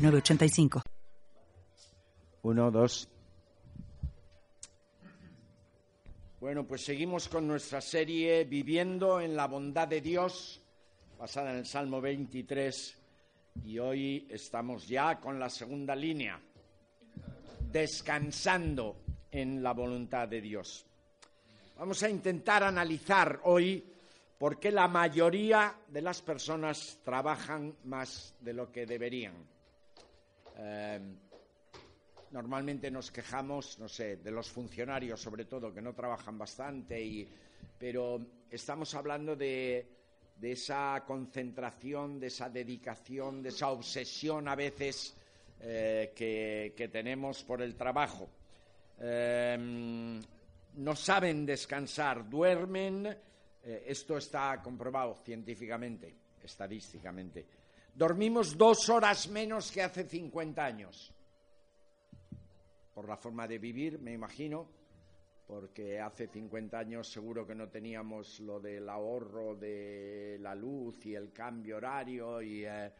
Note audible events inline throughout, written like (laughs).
985. Uno. Bueno, pues seguimos con nuestra serie Viviendo en la bondad de Dios, basada en el Salmo 23, y hoy estamos ya con la segunda línea, descansando en la voluntad de Dios. Vamos a intentar analizar hoy por qué la mayoría de las personas trabajan más de lo que deberían. Em, normalmente nos quejamos, no sé, de los funcionarios sobre todo, que no trabajan bastante, pero estamos hablando de, esa concentración, de esa dedicación, de esa obsesión a veces eh, que, tenemos por el trabajo. Em, no saben descansar, duermen, eh, esto está comprobado científicamente, estadísticamente Dormimos dos horas menos que hace 50 años. Por la forma de vivir, me imagino, porque hace 50 años seguro que no teníamos lo del ahorro de la luz y el cambio horario y, eh,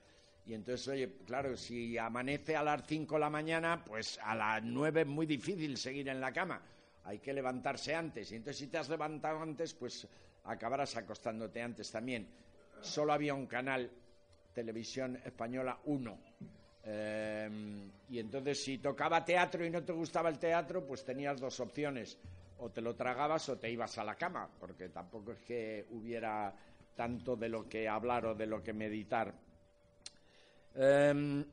entonces, oye, claro, si amanece a las 5 de la mañana, pues a las 9 es muy difícil seguir en la cama. Hay que levantarse antes. Y entonces si te has levantado antes, pues acabarás acostándote antes también. Solo había un canal Televisión Española 1. Em, y entonces si tocaba teatro y no te gustaba el teatro, pues tenías dos opciones. O te lo tragabas o te ibas a la cama, porque tampoco es que hubiera tanto de lo que hablar o de lo que meditar. Em,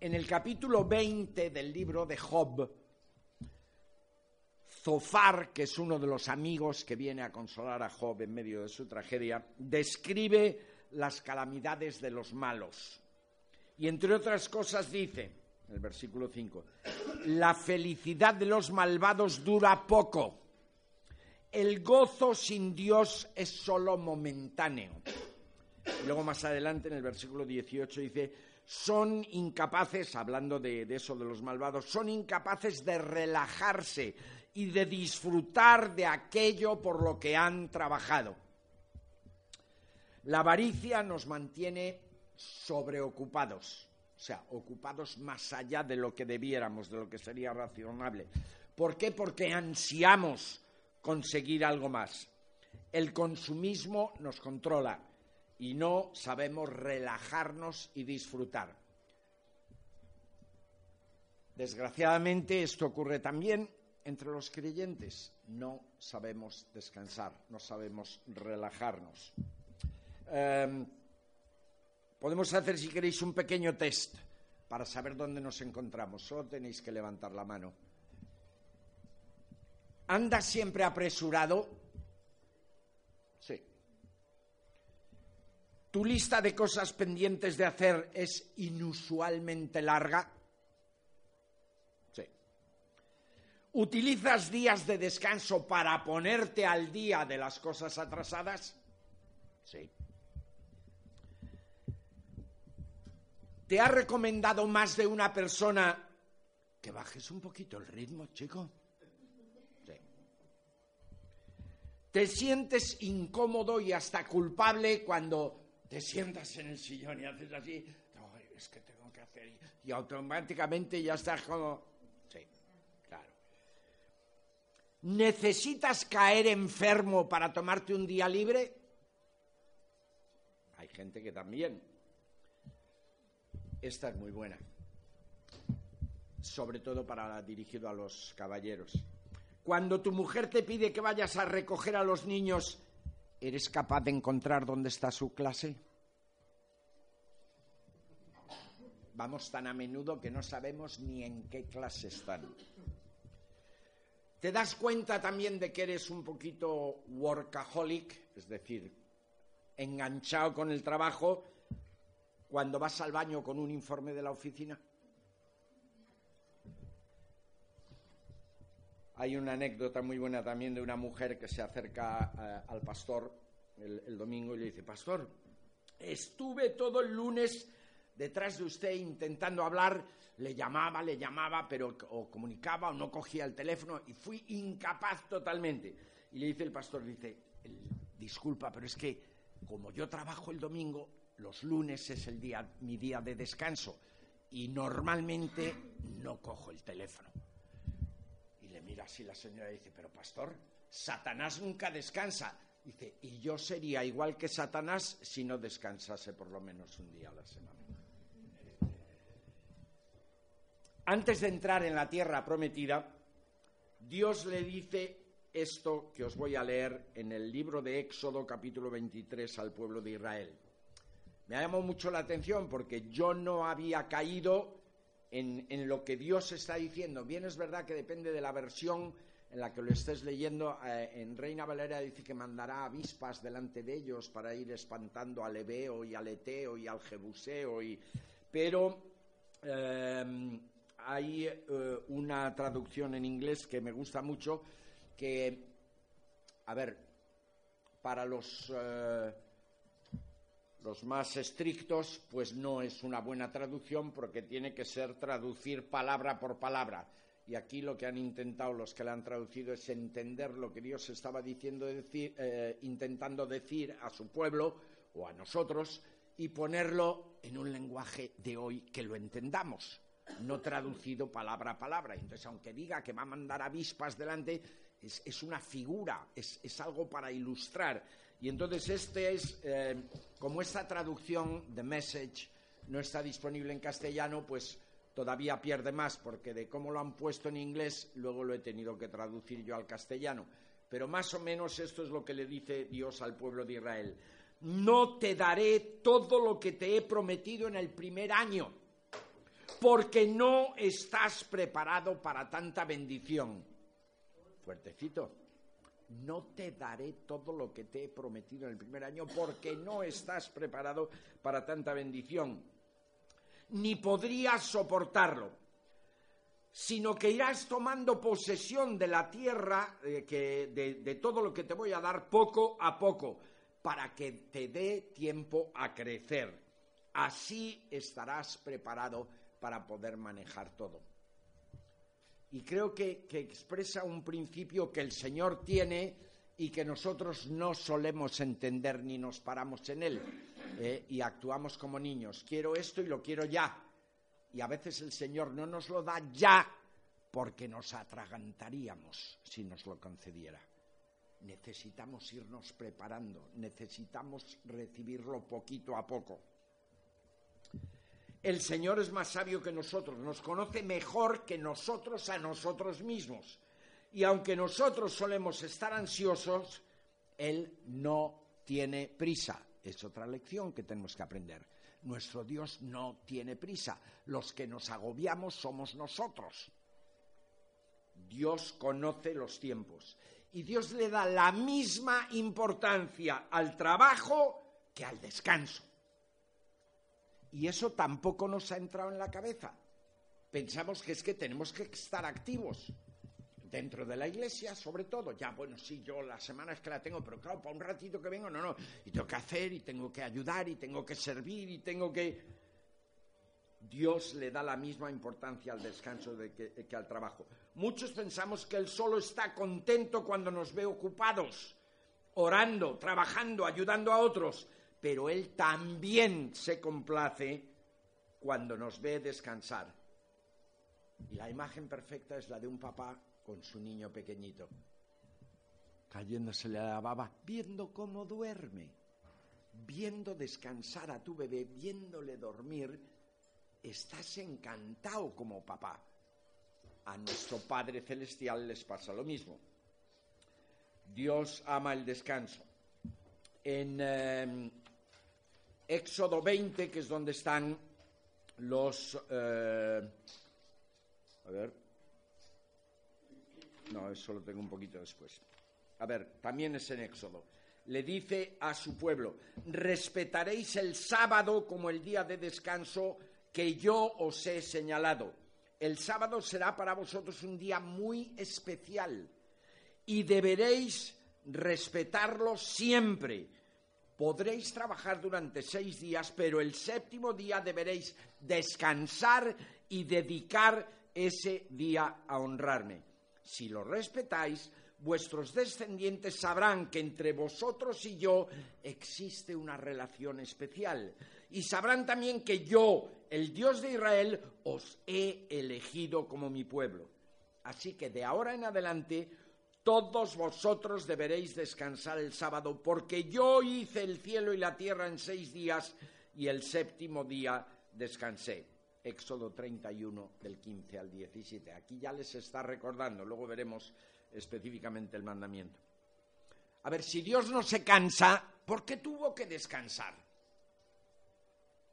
en el capítulo 20 del libro de Job, Zofar, que es uno de los amigos que viene a consolar a Job en medio de su tragedia, describe las calamidades de los malos. Y entre otras cosas dice, en el versículo 5, la felicidad de los malvados dura poco, el gozo sin Dios es solo momentáneo. Y luego más adelante en el versículo 18 dice, son incapaces, hablando de, de, eso de los malvados, son incapaces de relajarse y de disfrutar de aquello por lo que han trabajado. La avaricia nos mantiene sobreocupados, o sea, ocupados más allá de lo que debiéramos, de lo que sería razonable. ¿Por qué? Porque ansiamos conseguir algo más. El consumismo nos controla y no sabemos relajarnos y disfrutar. Desgraciadamente esto ocurre también entre los creyentes. No sabemos descansar, no sabemos relajarnos. Em, podemos hacer, si queréis, un pequeño test para saber dónde nos encontramos. Solo tenéis que levantar la mano. ¿Anda siempre apresurado? Sí. ¿Tu lista de cosas pendientes de hacer es inusualmente larga? Sí. ¿Utilizas días de descanso para ponerte al día de las cosas atrasadas? Sí. ¿Te ha recomendado más de una persona que bajes un poquito el ritmo, chico? Sí. ¿Te sientes incómodo y hasta culpable cuando te sientas en el sillón y haces así? es que tengo que hacer. Y automáticamente ya estás como. Sí, claro. ¿Necesitas caer enfermo para tomarte un día libre? Hay gente que también. Esta es muy buena, sobre todo para dirigido a los caballeros. Cuando tu mujer te pide que vayas a recoger a los niños, ¿eres capaz de encontrar dónde está su clase? Vamos tan a menudo que no sabemos ni en qué clase están. ¿Te das cuenta también de que eres un poquito workaholic, es decir, enganchado con el trabajo cuando vas al baño con un informe de la oficina? Hay una anécdota muy buena también de una mujer que se acerca eh, al pastor el, el domingo y le dice, pastor, estuve todo el lunes detrás de usted intentando hablar, le llamaba, le llamaba, pero o comunicaba o no cogía el teléfono y fui incapaz totalmente. Y le dice el pastor, dice, disculpa, pero es que como yo trabajo el domingo, los lunes es el día, mi día de descanso y normalmente no cojo el teléfono. Y le mira así la señora y dice, pero pastor, Satanás nunca descansa. Dice, y yo sería igual que Satanás si no descansase por lo menos un día a la semana. Antes de entrar en la tierra prometida, Dios le dice esto que os voy a leer en el libro de Éxodo capítulo 23 al pueblo de Israel. Me ha llamado mucho la atención porque yo no había caído en, lo que Dios está diciendo. Bien es verdad que depende de la versión en la que lo estés leyendo. Eh, en Reina Valera dice que mandará avispas delante de ellos para ir espantando al Ebeo y al Eteo y al Jebuseo. Pero eh, hay eh, una traducción en inglés que me gusta mucho que, a ver, para los, eh, los más estrictos, pues no es una buena traducción porque tiene que ser traducir palabra por palabra. Y aquí lo que han intentado los que la han traducido es entender lo que Dios estaba diciendo eh, intentando decir a su pueblo o a nosotros y ponerlo en un lenguaje de hoy que lo entendamos, no traducido palabra a palabra. Entonces, aunque diga que va a mandar avispas delante, es, una figura, es, algo para ilustrar. Y entonces este es, eh, como esta traducción de Message no está disponible en castellano, pues todavía pierde más, porque de cómo lo han puesto en inglés, luego lo he tenido que traducir yo al castellano. Pero más o menos esto es lo que le dice Dios al pueblo de Israel. No te daré todo lo que te he prometido en el primer año, porque no estás preparado para tanta bendición fuertecito. No te daré todo lo que te he prometido en el primer año porque no estás preparado para tanta bendición, ni podrías soportarlo, sino que irás tomando posesión de la tierra, de todo lo que te voy a dar poco a poco, para que te dé tiempo a crecer. Así estarás preparado para poder manejar todo y creo que, expresa un principio que el Señor tiene y que nosotros no solemos entender ni nos paramos en él eh, y actuamos como niños. Quiero esto y lo quiero ya. Y a veces el Señor no nos lo da ya porque nos atragantaríamos si nos lo concediera. Necesitamos irnos preparando, necesitamos recibirlo poquito a poco. El Señor es más sabio que nosotros, nos conoce mejor que nosotros a nosotros mismos. Y aunque nosotros solemos estar ansiosos, Él no tiene prisa. Es otra lección que tenemos que aprender. Nuestro Dios no tiene prisa. Los que nos agobiamos somos nosotros. Dios conoce los tiempos. Y Dios le da la misma importancia al trabajo que al descanso. Y eso tampoco nos ha entrado en la cabeza. Pensamos que es que tenemos que estar activos dentro de la iglesia, sobre todo. Ya, bueno, sí, yo la semana es que la tengo, pero claro, para un ratito que vengo, no, no. Y tengo que hacer, y tengo que ayudar, y tengo que servir, y tengo que... Dios le da la misma importancia al descanso que al trabajo. Muchos pensamos que Él solo está contento cuando nos ve ocupados, orando, trabajando, ayudando a otros pero Él también se complace cuando nos ve descansar. Y la imagen perfecta es la de un papá con su niño pequeñito, cayéndosele la baba, viendo cómo duerme, viendo descansar a tu bebé, viéndole dormir, estás encantado como papá. A nuestro Padre Celestial les pasa lo mismo. Dios ama el descanso. En em, Éxodo 20, que es donde están los... Eh, a ver. No, eso lo tengo un poquito después. A ver, también es en Éxodo. le dice a su pueblo, respetaréis el sábado como el día de descanso que yo os he señalado. El sábado será para vosotros un día muy especial y deberéis respetarlo siempre. Podréis trabajar durante seis días, pero el séptimo día deberéis descansar y dedicar ese día a honrarme. Si lo respetáis, vuestros descendientes sabrán que entre vosotros y yo existe una relación especial. Y sabrán también que yo, el Dios de Israel, os he elegido como mi pueblo. Así que de ahora en adelante todos vosotros deberéis descansar el sábado, porque yo hice el cielo y la tierra en seis días y el séptimo día descansé. Éxodo 31 del 15 al 17. Aquí ya les está recordando, luego veremos específicamente el mandamiento. A ver, si Dios no se cansa, ¿por qué tuvo que descansar?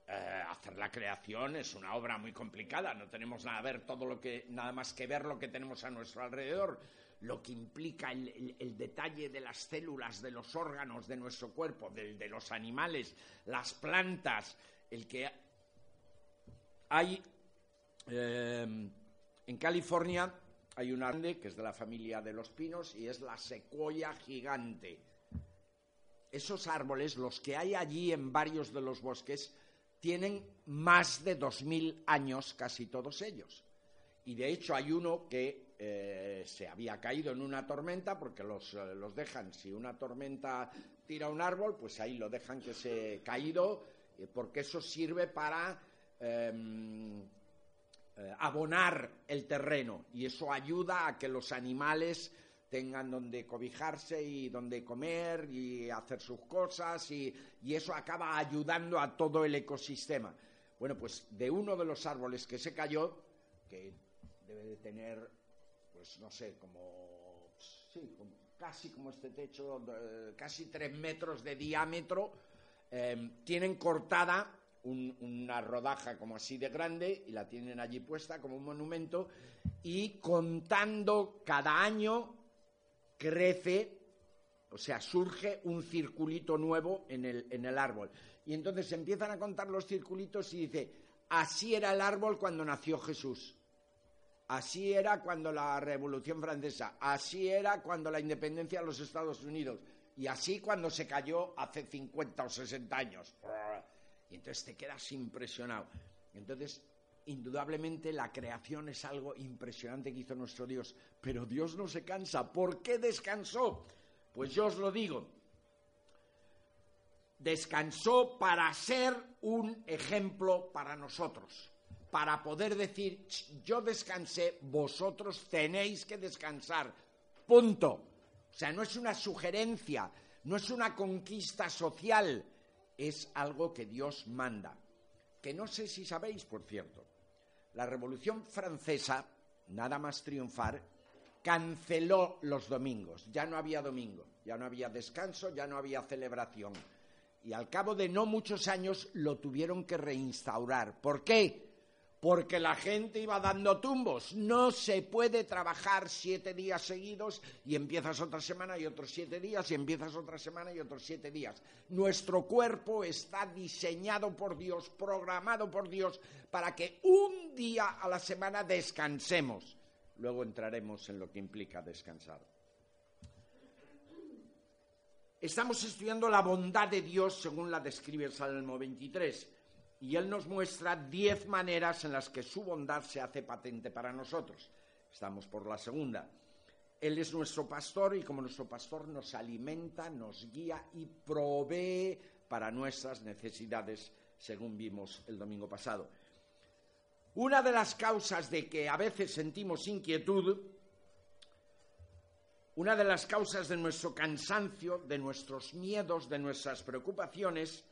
Eh, hacer la creación es una obra muy complicada, no tenemos nada, ver todo lo que, nada más que ver lo que tenemos a nuestro alrededor, lo que implica el, detalle de las células, de los órganos de nuestro cuerpo, de los animales, las plantas, el que hay eh, en California hay un árbol que es de la familia de los pinos y es la secuoya gigante. Esos árboles, los que hay allí en varios de los bosques, tienen más de dos mil años, casi todos ellos. Y de hecho hay uno que eh, se había caído en una tormenta, porque los, eh, los, dejan, si una tormenta tira un árbol, pues ahí lo dejan que se caído, porque eso sirve para em, eh, abonar el terreno y eso ayuda a que los animales tengan donde cobijarse y donde comer y hacer sus cosas y, eso acaba ayudando a todo el ecosistema. Bueno, pues de uno de los árboles que se cayó, que debe de tener, pues no sé, como, sí, casi como este techo, casi tres metros de diámetro, eh, tienen cortada una rodaja como así de grande y la tienen allí puesta como un monumento y contando cada año crece, o sea, surge un circulito nuevo en el, en el árbol. Y entonces empiezan a contar los circulitos y dice, así era el árbol cuando nació Jesús. Así era cuando la Revolución Francesa, así era cuando la independencia de los Estados Unidos y así cuando se cayó hace 50 o 60 años. Y entonces te quedas impresionado. Entonces, indudablemente la creación es algo impresionante que hizo nuestro Dios, pero Dios no se cansa. ¿Por qué descansó? Pues yo os lo digo. Descansó para ser un ejemplo para nosotros, para poder decir, yo descansé, vosotros tenéis que descansar. Punto. O sea, no es una sugerencia, no es una conquista social, es algo que Dios manda. Que no sé si sabéis, por cierto, la Revolución Francesa, nada más triunfar, canceló los domingos. Ya no había domingo, ya no había descanso, ya no había celebración. Y al cabo de no muchos años lo tuvieron que reinstaurar. ¿Por qué? Porque la gente iba dando tumbos. No se puede trabajar siete días seguidos y empiezas otra semana y otros siete días y empiezas otra semana y otros siete días. Nuestro cuerpo está diseñado por Dios, programado por Dios, para que un día a la semana descansemos. Luego entraremos en lo que implica descansar. Estamos estudiando la bondad de Dios según la describe Salmo 23 y Él nos muestra diez maneras en las que su bondad se hace patente para nosotros. Estamos por la segunda. Él es nuestro pastor y como nuestro pastor nos alimenta, nos guía y provee para nuestras necesidades, según vimos el domingo pasado. Una de las causas de que a veces sentimos inquietud, una de las causas de nuestro cansancio, de nuestros miedos, de nuestras preocupaciones,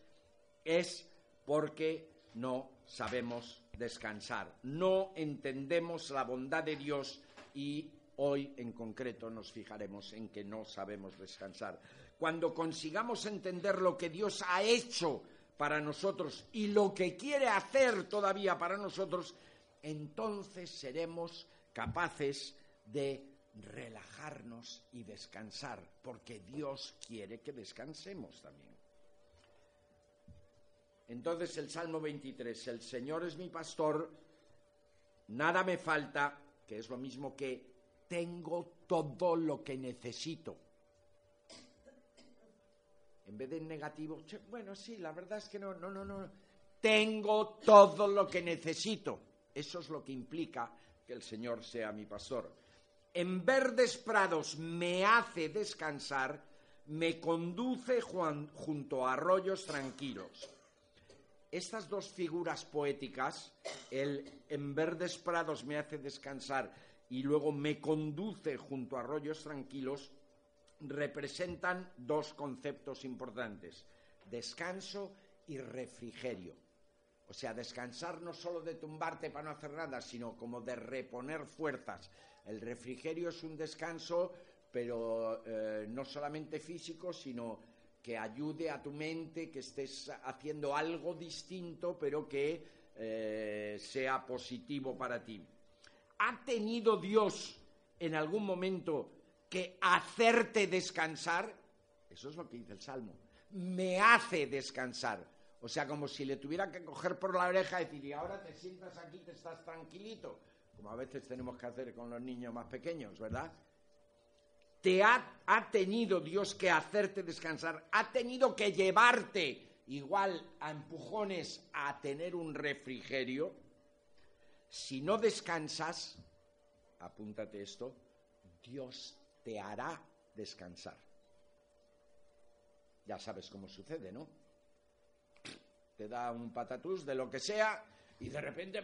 es porque no sabemos descansar, no entendemos la bondad de Dios y hoy en concreto nos fijaremos en que no sabemos descansar. Cuando consigamos entender lo que Dios ha hecho para nosotros y lo que quiere hacer todavía para nosotros, entonces seremos capaces de relajarnos y descansar, porque Dios quiere que descansemos también. Entonces el Salmo 23, el Señor es mi pastor, nada me falta, que es lo mismo que tengo todo lo que necesito. En vez de en negativo, bueno, sí, la verdad es que no, no, no, no. Tengo todo lo que necesito. Eso es lo que implica que el Señor sea mi pastor. En verdes prados me hace descansar, me conduce junto a arroyos tranquilos. Estas dos figuras poéticas, el en verdes prados me hace descansar y luego me conduce junto a arroyos tranquilos, representan dos conceptos importantes, descanso y refrigerio. O sea, descansar no solo de tumbarte para no hacer nada, sino como de reponer fuerzas. El refrigerio es un descanso, pero eh, no solamente físico, sino que ayude a tu mente, que estés haciendo algo distinto, pero que eh, sea positivo para ti. ¿Ha tenido Dios en algún momento que hacerte descansar? Eso es lo que dice el Salmo. Me hace descansar. O sea, como si le tuviera que coger por la oreja y decir, y ahora te sientas aquí, te estás tranquilito, como a veces tenemos que hacer con los niños más pequeños, ¿verdad? Te ha, ha tenido Dios que hacerte descansar, ha tenido que llevarte igual a empujones a tener un refrigerio. Si no descansas, apúntate esto, Dios te hará descansar. Ya sabes cómo sucede, ¿no? te da un patatús de lo que sea y de repente,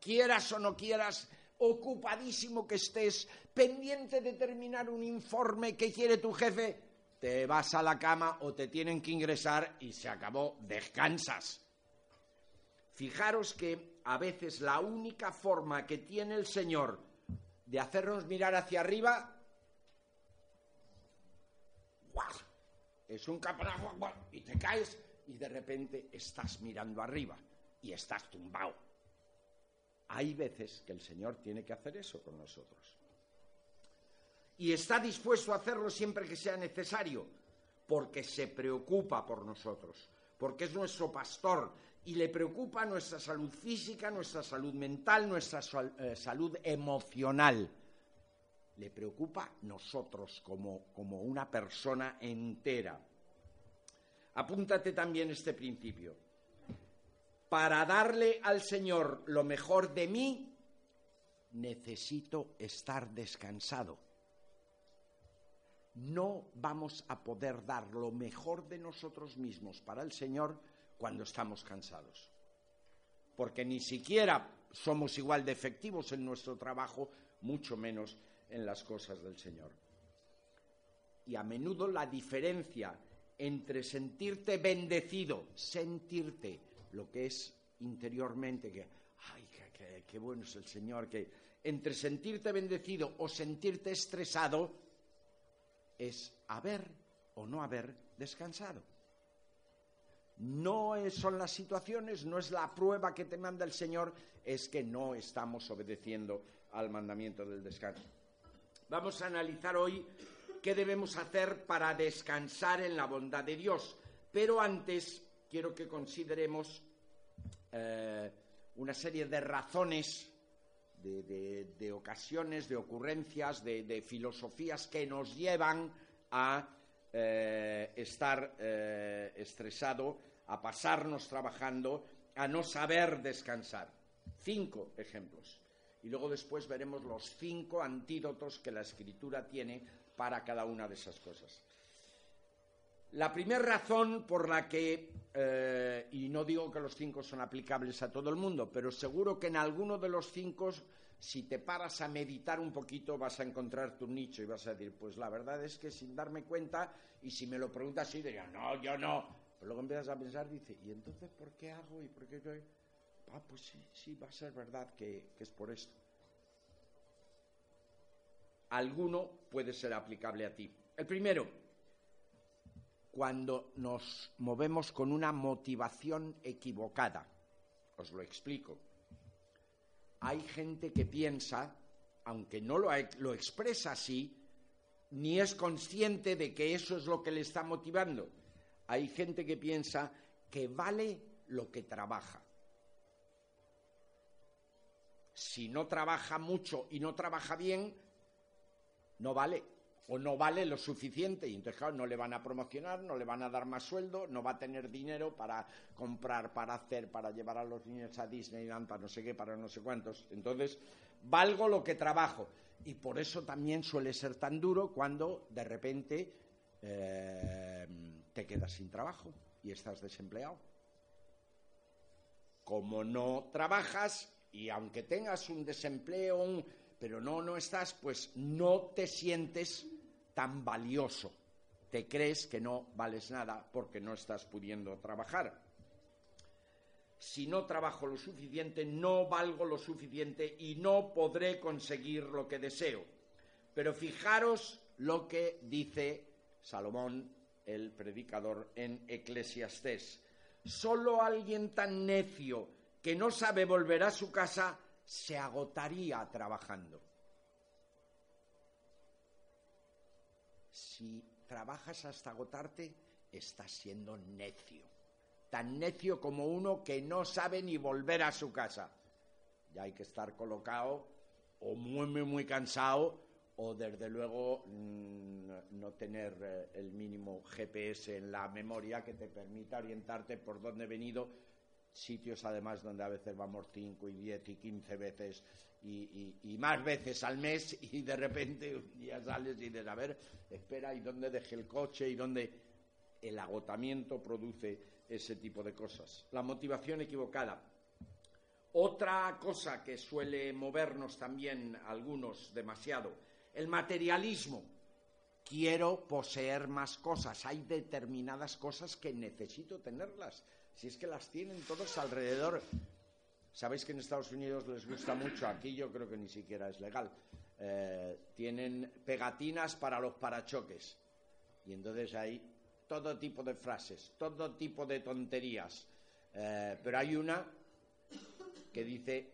quieras o no quieras, ocupadísimo que estés, pendiente de terminar un informe que quiere tu jefe, te vas a la cama o te tienen que ingresar y se acabó, descansas. Fijaros que a veces la única forma que tiene el Señor de hacernos mirar hacia arriba es un caponazo y te caes y de repente estás mirando arriba y estás tumbado. Hay veces que el Señor tiene que hacer eso con nosotros. Y está dispuesto a hacerlo siempre que sea necesario, porque se preocupa por nosotros, porque es nuestro pastor y le preocupa nuestra salud física, nuestra salud mental, nuestra eh, salud emocional. Le preocupa nosotros como, como una persona entera. Apúntate también este principio. Para darle al Señor lo mejor de mí, necesito estar descansado. No vamos a poder dar lo mejor de nosotros mismos para el Señor cuando estamos cansados. Porque ni siquiera somos igual de efectivos en nuestro trabajo, mucho menos en las cosas del Señor. Y a menudo la diferencia entre sentirte bendecido, sentirte lo que es interiormente, que, ay, qué, bueno es el Señor, que entre sentirte bendecido o sentirte estresado es haber o no haber descansado. No son las situaciones, no es la prueba que te manda el Señor, es que no estamos obedeciendo al mandamiento del descanso. Vamos a analizar hoy qué debemos hacer para descansar en la bondad de Dios. Pero antes quiero que consideremos eh, una serie de razones, de, ocasiones, de ocurrencias, de, filosofías que nos llevan a eh, estar eh, estresado, a pasarnos trabajando, a no saber descansar. Cinco ejemplos. Y luego después veremos los cinco antídotos que la escritura tiene para cada una de esas cosas. La primera razón por la que, eh, y no digo que los cinco son aplicables a todo el mundo, pero seguro que en alguno de los cinco, si te paras a meditar un poquito, vas a encontrar tu nicho y vas a decir, pues la verdad es que sin darme cuenta, y si me lo preguntas así, diría, no, yo no. Pero luego empiezas a pensar, dice, ¿y entonces por qué hago y por qué yo? Ah, pues sí, sí, va a ser verdad que es por esto alguno puede ser aplicable a ti. El primero, cuando nos movemos con una motivación equivocada. Os lo explico. Hay gente que piensa aunque no lo, lo expresa así, ni es consciente de que eso es lo que le está motivando. Hay gente que piensa que vale lo que trabaja. Si no trabaja mucho y no trabaja bien, no vale o no vale lo suficiente y entonces claro, no le van a promocionar, no le van a dar más sueldo, no va a tener dinero para comprar, para hacer, para llevar a los niños a Disneyland, para no sé qué, para no sé cuántos. Entonces, valgo lo que trabajo y por eso también suele ser tan duro cuando de repente eh, te quedas sin trabajo y estás desempleado. Como no trabajas y aunque tengas un desempleo, pero no, no estás, pues no te sientes tan valioso. Te crees que no vales nada porque no estás pudiendo trabajar. Si no trabajo lo suficiente, no valgo lo suficiente y no podré conseguir lo que deseo. Pero fijaros lo que dice Salomón, el predicador, en Eclesiastés. Solo alguien tan necio que no sabe volver a su casa se agotaría trabajando. Si trabajas hasta agotarte, estás siendo necio. Tan necio como uno que no sabe ni volver a su casa. Ya hay que estar colocado o muy, muy, muy cansado o desde luego mm, no tener eh, el mínimo GPS en la memoria que te permita orientarte por dónde he venido sitios además donde a veces vamos cinco y diez y quince veces y, más veces al mes (laughs) y de repente un día sales y dices, a ver, espera, ¿y dónde dejé el coche? ¿Y dónde el agotamiento produce ese tipo de cosas? La motivación equivocada. Otra cosa que suele movernos también algunos demasiado, el materialismo. Quiero poseer más cosas. Hay determinadas cosas que necesito tenerlas si es que las tienen todos alrededor. Sabéis que en Estados Unidos les gusta mucho, aquí yo creo que ni siquiera es legal. Eh, tienen pegatinas para los parachoques. Y entonces hay todo tipo de frases, todo tipo de tonterías. Eh, pero hay una que dice,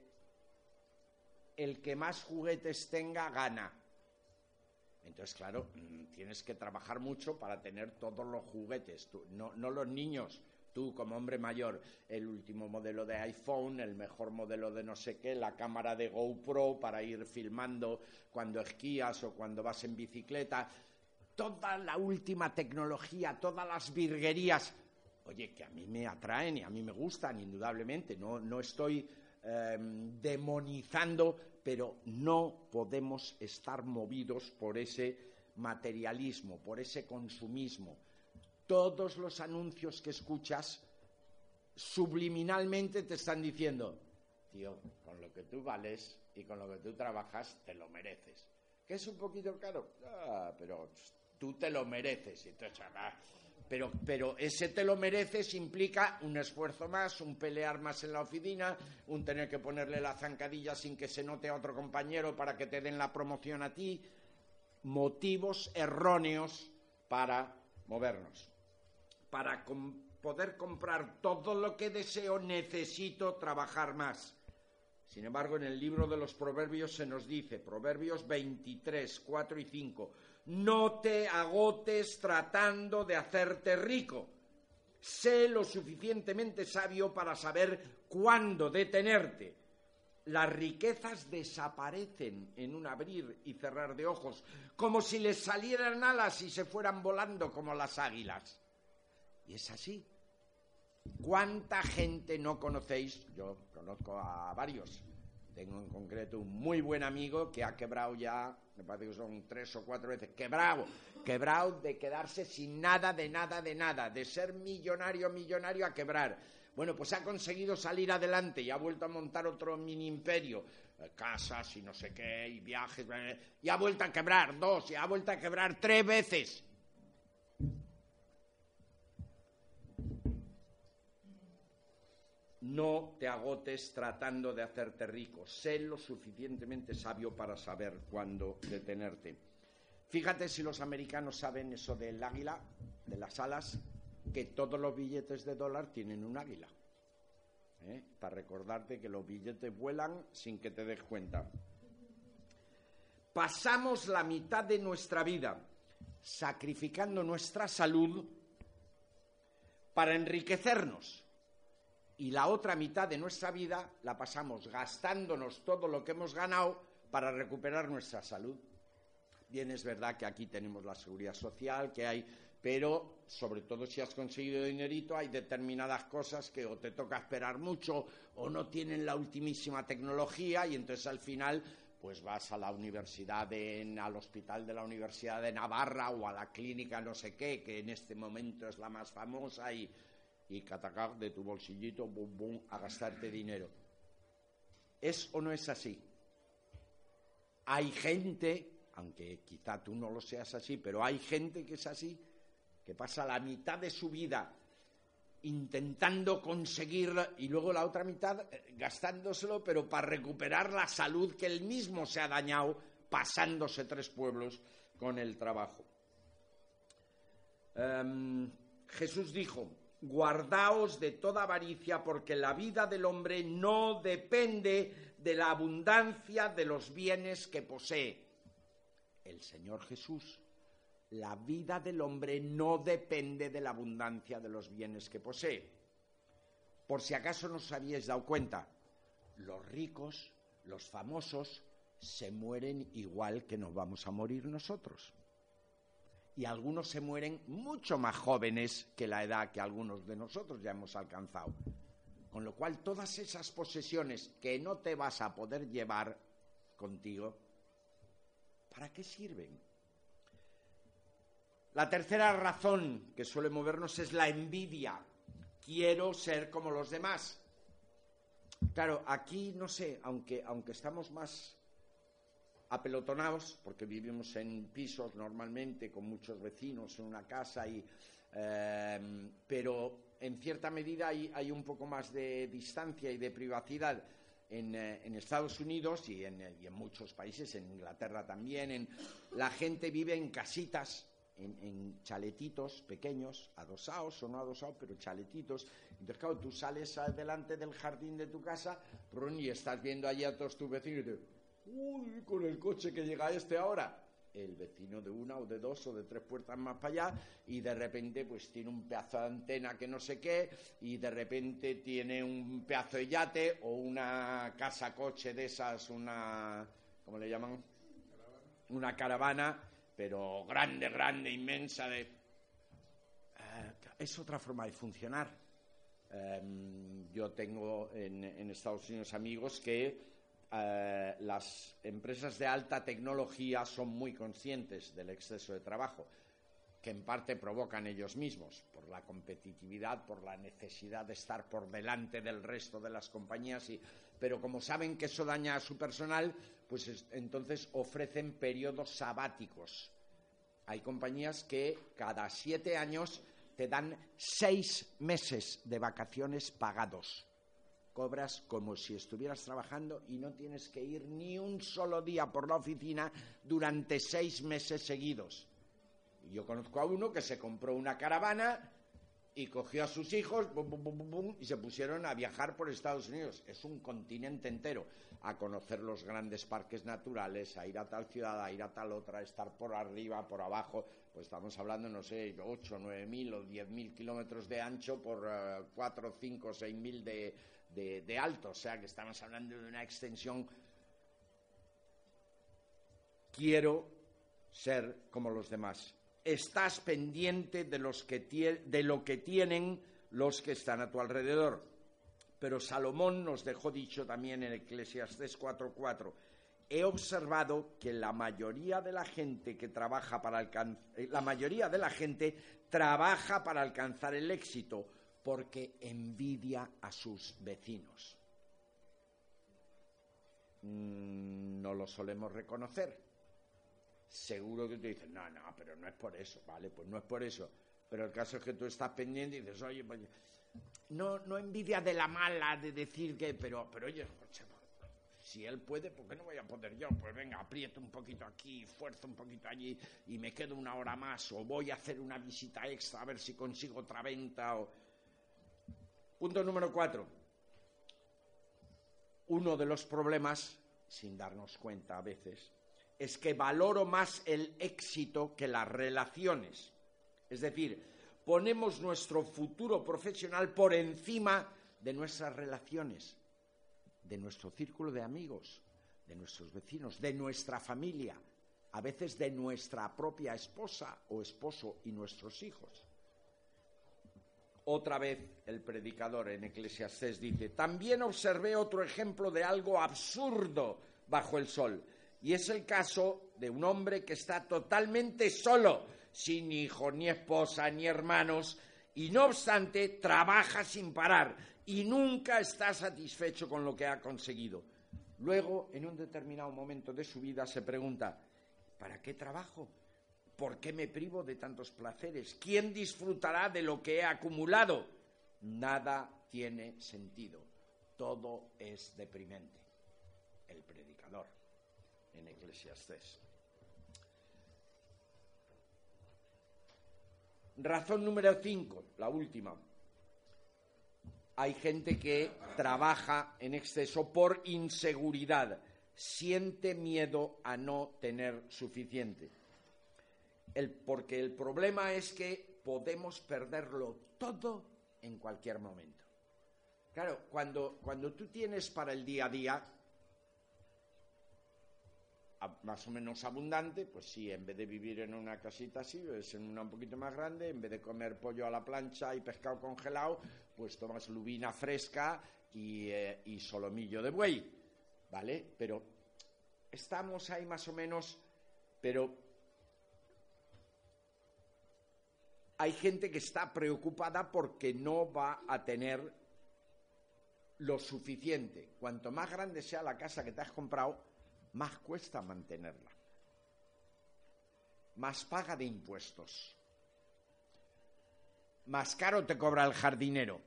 el que más juguetes tenga, gana. Entonces, claro, mm, tienes que trabajar mucho para tener todos los juguetes, no, no los niños, tú como hombre mayor, el último modelo de iPhone, el mejor modelo de no sé qué, la cámara de GoPro para ir filmando cuando esquías o cuando vas en bicicleta, toda la última tecnología, todas las virguerías, oye, que a mí me atraen y a mí me gustan, indudablemente, no, no estoy em, demonizando, pero no podemos estar movidos por ese materialismo, por ese consumismo todos los anuncios que escuchas subliminalmente te están diciendo, tío, con lo que tú vales y con lo que tú trabajas, te lo mereces. Que es un poquito caro, ah, pero tú te lo mereces. pero, pero ese te lo mereces implica un esfuerzo más, un pelear más en la oficina, un tener que ponerle la zancadilla sin que se note a otro compañero para que te den la promoción a ti. Motivos erróneos para movernos para poder comprar todo lo que deseo necesito trabajar más. Sin embargo, en el libro de los Proverbios se nos dice, Proverbios 23, 4 y 5, no te agotes tratando de hacerte rico. Sé lo suficientemente sabio para saber cuándo detenerte. Las riquezas desaparecen en un abrir y cerrar de ojos, como si les salieran alas y se fueran volando como las águilas. Es así. ¿Cuánta gente no conocéis? Yo conozco a varios. Tengo en concreto un muy buen amigo que ha quebrado ya, me parece que son tres o cuatro veces, quebrado, quebrado de quedarse sin nada, de nada, de nada, de ser millonario, millonario a quebrar. Bueno, pues ha conseguido salir adelante y ha vuelto a montar otro mini imperio, eh, casas y no sé qué, y viajes, y ha vuelto a quebrar dos, y ha vuelto a quebrar tres veces. No te agotes tratando de hacerte rico. Sé lo suficientemente sabio para saber cuándo detenerte. Fíjate si los americanos saben eso del águila, de las alas, que todos los billetes de dólar tienen un águila. ¿eh? Para recordarte que los billetes vuelan sin que te des cuenta. pasamos la mitad de nuestra vida sacrificando nuestra salud para enriquecernos y la otra mitad de nuestra vida la pasamos gastándonos todo lo que hemos ganado para recuperar nuestra salud. Bien, es verdad que aquí tenemos la seguridad social, que hay, pero sobre todo si has conseguido dinerito, hay determinadas cosas que o te toca esperar mucho o no tienen la ultimísima tecnología y entonces al final pues vas a la universidad, al hospital de la Universidad de Navarra o a la clínica no sé qué, que en este momento es la más famosa y, y catacar de tu bolsillito, bum, bum, a gastarte dinero. ¿Es o no es así? Hay gente, aunque quizá tú no lo seas así, pero hay gente que es así, que pasa la mitad de su vida intentando conseguirlo y luego la otra mitad eh, gastándoselo, pero para recuperar la salud que él mismo se ha dañado pasándose tres pueblos con el trabajo. Em, Jesús dijo, guardaos de toda avaricia porque la vida del hombre no depende de la abundancia de los bienes que posee. El Señor Jesús la vida del hombre no depende de la abundancia de los bienes que posee. Por si acaso no os habíais dado cuenta, los ricos, los famosos, se mueren igual que nos vamos a morir nosotros. Y algunos se mueren mucho más jóvenes que la edad que algunos de nosotros ya hemos alcanzado. Con lo cual, todas esas posesiones que no te vas a poder llevar contigo, ¿para qué sirven? La tercera razón que suele movernos es la envidia. Quiero ser como los demás. Claro, aquí no sé, aunque, aunque estamos más apelotonados, porque vivimos en pisos normalmente con muchos vecinos en una casa, y, em, pero en cierta medida hay, un poco más de distancia y de privacidad en, eh, Estados Unidos y en, en, muchos países, en Inglaterra también. En, la gente vive en casitas en, chaletitos pequeños, adosados o no adosados, pero chaletitos. Entonces, claro, tú sales delante del jardín de tu casa y estás viendo allí a todos tus vecinos uy, con el coche que llega este ahora. El vecino de una o de dos o de tres puertas más para allá y de repente pues tiene un pedazo de antena que no sé qué y de repente tiene un pedazo de yate o una casa coche de esas, una, ¿cómo le llaman? Una caravana pero grande, grande, inmensa de... Eh, es otra forma de funcionar. Em, yo tengo en, Estados Unidos amigos que eh, las empresas de alta tecnología son muy conscientes del exceso de trabajo, que en parte provocan ellos mismos, por la competitividad, por la necesidad de estar por delante del resto de las compañías, pero como saben que eso daña a su personal, pues entonces ofrecen periodos sabáticos. Hay compañías que cada siete años te dan seis meses de vacaciones pagados. Cobras como si estuvieras trabajando y no tienes que ir ni un solo día por la oficina durante seis meses seguidos. Yo conozco a uno que se compró una caravana y cogió a sus hijos y se pusieron a viajar por Estados Unidos. Es un continente entero, a conocer los grandes parques naturales, a ir a tal ciudad, a ir a tal otra, a estar por arriba, por abajo. Pues estamos hablando, no sé, 8, 9 mil o 10 mil kilómetros de ancho por 4, 5, 6 mil de, de alto. O sea que estamos hablando de una extensión. Quiero ser como los demás estás pendiente de, los que de lo que tienen los que están a tu alrededor. Pero Salomón nos dejó dicho también en Eclesiastés 4:4, he observado que la mayoría de la gente que trabaja para alcanzar, eh, la mayoría de la gente trabaja para alcanzar el éxito porque envidia a sus vecinos. Mm, no lo solemos reconocer seguro que te dicen, no, no, pero no es por eso, ¿vale? Pues no es por eso. Pero el caso es que tú estás pendiente y dices, oye, pues, no, no envidia de la mala de decir que, pero, pero oye, si él puede, ¿por qué no voy a poder yo? Pues venga, aprieto un poquito aquí, fuerzo un poquito allí y me quedo una hora más o voy a hacer una visita extra a ver si consigo otra venta o... Punto número cuatro. Uno de los problemas, sin darnos cuenta a veces, es que valoro más el éxito que las relaciones. Es decir, ponemos nuestro futuro profesional por encima de nuestras relaciones, de nuestro círculo de amigos, de nuestros vecinos, de nuestra familia, a veces de nuestra propia esposa o esposo y nuestros hijos. Otra vez el predicador en Eclesiastés dice, también observé otro ejemplo de algo absurdo bajo el sol, y es el caso de un hombre que está totalmente solo, sin hijos, ni esposa, ni hermanos, y no obstante trabaja sin parar y nunca está satisfecho con lo que ha conseguido. Luego, en un determinado momento de su vida, se pregunta, ¿para qué trabajo? ¿Por qué me privo de tantos placeres? ¿Quién disfrutará de lo que he acumulado? Nada tiene sentido. Todo es deprimente. El predicador en Eclesiastés. Razón número cinco, la última. Hay gente que trabaja en exceso por inseguridad, siente miedo a no tener suficiente. Porque el problema es que podemos perderlo todo en cualquier momento. Claro, cuando, cuando tú tienes para el día a día, más o menos abundante, pues sí, en vez de vivir en una casita así, es en una un poquito más grande, en vez de comer pollo a la plancha y pescado congelado, pues tomas lubina fresca y, eh, y solomillo de buey, ¿vale? Pero estamos ahí más o menos, pero hay gente que está preocupada porque no va a tener lo suficiente. Cuanto más grande sea la casa que te has comprado, más cuesta mantenerla, más paga de impuestos, más caro te cobra el jardinero.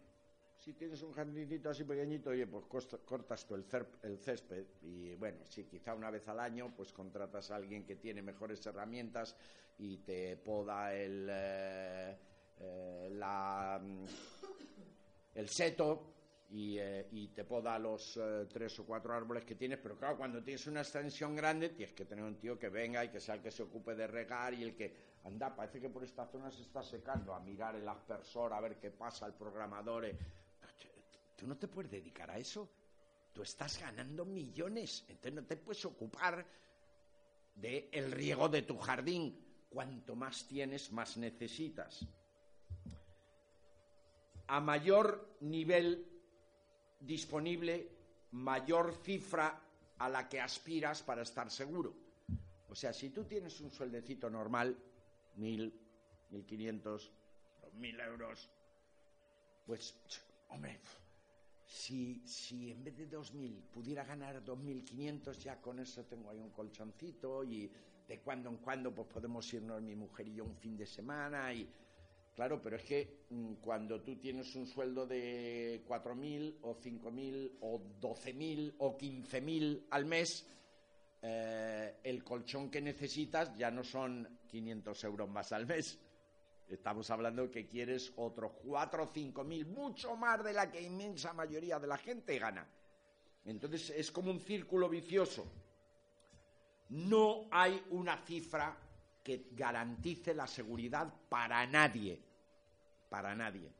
Si tienes un jardincito así pequeñito, oye, pues cortas tú el, césped y bueno, si quizá una vez al año, pues contratas a alguien que tiene mejores herramientas y te poda el, eh, eh, el seto eh, y, te poda los tres o cuatro árboles que tienes, pero claro, cuando tienes una extensión grande tienes que tener un tío que venga y que sea el que se ocupe de regar y el que, anda, parece que por esta zona se está secando, a mirar el aspersor, a ver qué pasa, el programador. Tú no te puedes dedicar a eso. Tú estás ganando millones, entonces no te puedes ocupar del el riego de tu jardín. Cuanto más tienes, más necesitas. A mayor nivel disponible mayor cifra a la que aspiras para estar seguro. O sea, si tú tienes un sueldecito normal, mil, mil quinientos, dos mil euros, pues, hombre, si, si en vez de dos mil pudiera ganar dos mil quinientos, ya con eso tengo ahí un colchoncito y de cuando en cuando pues podemos irnos mi mujer y yo un fin de semana y Claro, pero es que mm, cuando tú tienes un sueldo de 4.000 o 5.000 o 12.000 o 15.000 al mes, eh, el colchón que necesitas ya no son 500 euros más al mes. Estamos hablando que quieres otros 4 o 5.000, mucho más de la que inmensa mayoría de la gente gana. Entonces es como un círculo vicioso. No hay una cifra que garantice la seguridad para nadie, para nadie.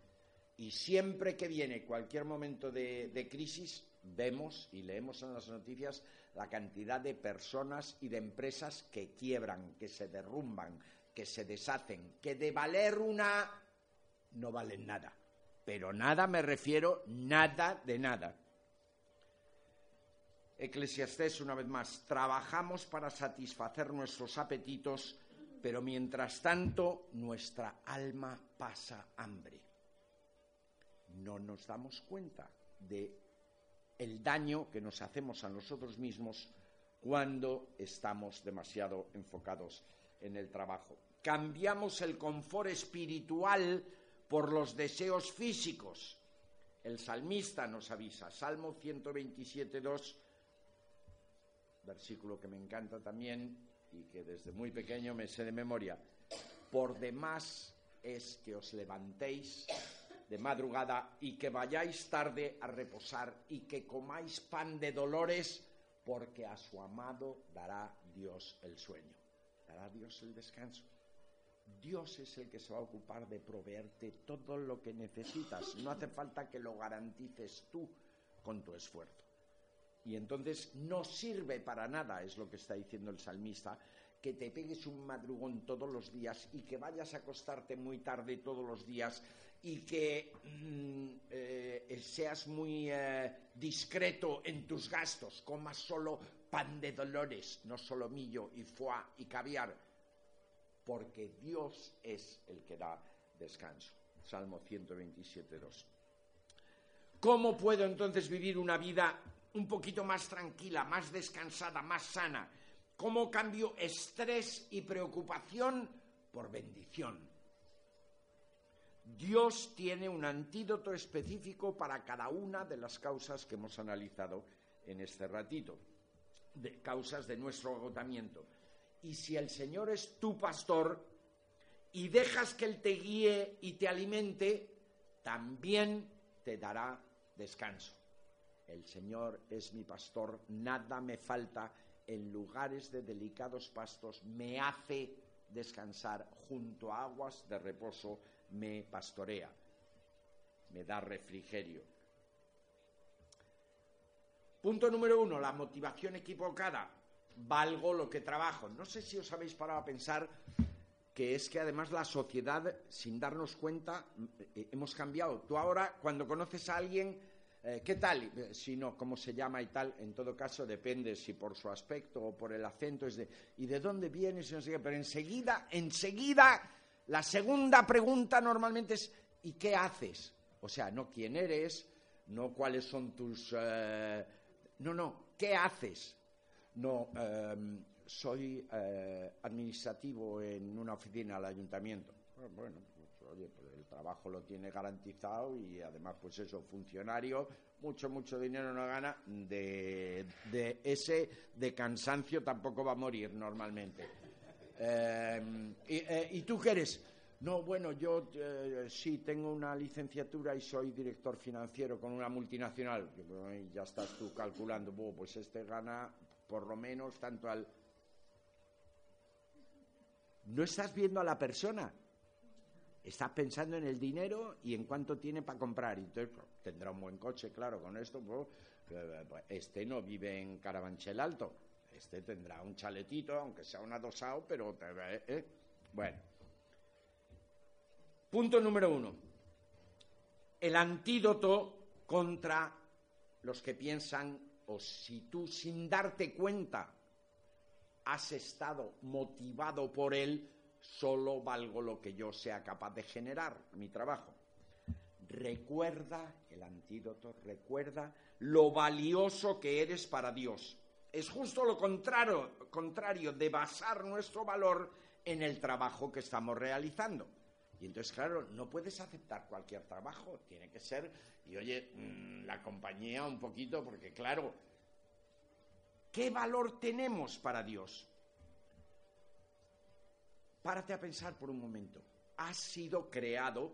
Y siempre que viene cualquier momento de, crisis, vemos y leemos en las noticias la cantidad de personas y de empresas que quiebran, que se derrumban, que se deshacen, que de valer una no valen nada. Pero nada me refiero, nada de nada. Eclesiastés, una vez más, trabajamos para satisfacer nuestros apetitos pero mientras tanto nuestra alma pasa hambre. No nos damos cuenta de el daño que nos hacemos a nosotros mismos cuando estamos demasiado enfocados en el trabajo. Cambiamos el confort espiritual por los deseos físicos. El salmista nos avisa, Salmo 127, 2, versículo que me encanta también, y que desde muy pequeño me sé de memoria, por demás es que os levantéis de madrugada y que vayáis tarde a reposar y que comáis pan de dolores porque a su amado dará Dios el sueño, dará Dios el descanso. Dios es el que se va a ocupar de proveerte todo lo que necesitas. No hace falta que lo garantices tú con tu esfuerzo. Y entonces no sirve para nada, es lo que está diciendo el salmista, que te pegues un madrugón todos los días y que vayas a acostarte muy tarde todos los días y que mm, eh, seas muy eh, discreto en tus gastos, comas solo pan de dolores, no solo millo y foie y caviar, porque Dios es el que da descanso. Salmo 127, 2. ¿Cómo puedo entonces vivir una vida un poquito más tranquila, más descansada, más sana? ¿Cómo cambio estrés y preocupación por bendición? Dios tiene un antídoto específico para cada una de las causas que hemos analizado en este ratito, de causas de nuestro agotamiento. Y si el Señor es tu pastor y dejas que Él te guíe y te alimente, también te dará descanso. El Señor es mi pastor, nada me falta, en lugares de delicados pastos me hace descansar junto a aguas de reposo me pastorea, me da refrigerio. Punto número uno, la motivación equivocada. Valgo lo que trabajo. No sé si os habéis parado a pensar que es que además la sociedad, sin darnos cuenta, eh, hemos cambiado. Tú ahora, cuando conoces a alguien, eh, ¿qué tal? Eh, si no, ¿cómo se llama y tal? En todo caso, depende si por su aspecto o por el acento es de, ¿y de dónde vienes? No sé Pero enseguida, enseguida la segunda pregunta normalmente es ¿y qué haces? O sea, no quién eres, no cuáles son tus... Eh, no, no, ¿qué haces? No, em, soy eh, administrativo en una oficina del ayuntamiento. Ah, bueno, pues, oye, pues el trabajo lo tiene garantizado y además, pues eso, funcionario, mucho, mucho dinero no gana, de, ese de cansancio tampoco va a morir normalmente. Em, eh, y, tú qué eres? No, bueno, yo eh, sí tengo una licenciatura y soy director financiero con una multinacional. ya estás tú calculando, pues este gana por lo menos tanto al... No estás viendo a la persona, estás pensando en el dinero y en cuánto tiene para comprar. Entonces, pues, tendrá un buen coche, claro, con esto. Pues, eh, este no vive en Carabanchel Alto este tendrá un chaletito, aunque sea un adosado, pero... Eh, eh. Bueno. Punto número uno. El antídoto contra los que piensan, o si tú sin darte cuenta has estado motivado por él, solo valgo lo que yo sea capaz de generar, mi trabajo. Recuerda el antídoto, recuerda lo valioso que eres para Dios es justo lo contrario, contrario de basar nuestro valor en el trabajo que estamos realizando. Y entonces, claro, no puedes aceptar cualquier trabajo, tiene que ser, y oye, mm, la compañía un poquito, porque claro, ¿qué valor tenemos para Dios? Párate a pensar por un momento. Has sido creado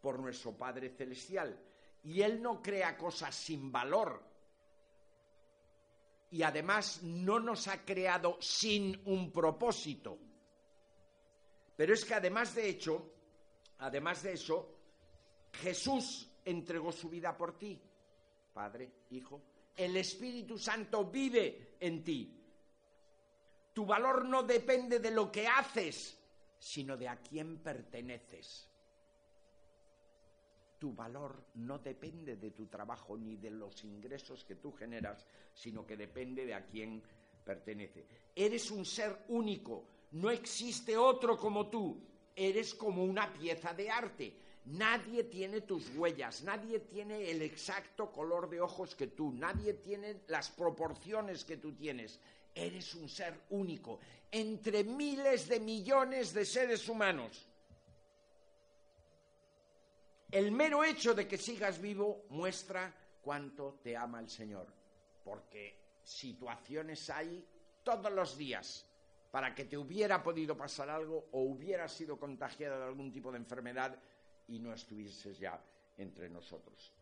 por nuestro Padre Celestial y Él no crea cosas sin valor, y además no nos ha creado sin un propósito. Pero es que además de hecho, además de eso, Jesús entregó su vida por ti, Padre, Hijo. El Espíritu Santo vive en ti. Tu valor no depende de lo que haces, sino de a quién perteneces tu valor no depende de tu trabajo ni de los ingresos que tú generas, sino que depende de a quién pertenece. Eres un ser único, no existe otro como tú, eres como una pieza de arte. Nadie tiene tus huellas, nadie tiene el exacto color de ojos que tú, nadie tiene las proporciones que tú tienes. Eres un ser único entre miles de millones de seres humanos. El mero hecho de que sigas vivo muestra cuánto te ama el Señor, porque situaciones hay todos los días para que te hubiera podido pasar algo o hubieras sido contagiado de algún tipo de enfermedad y no estuvieses ya entre nosotros.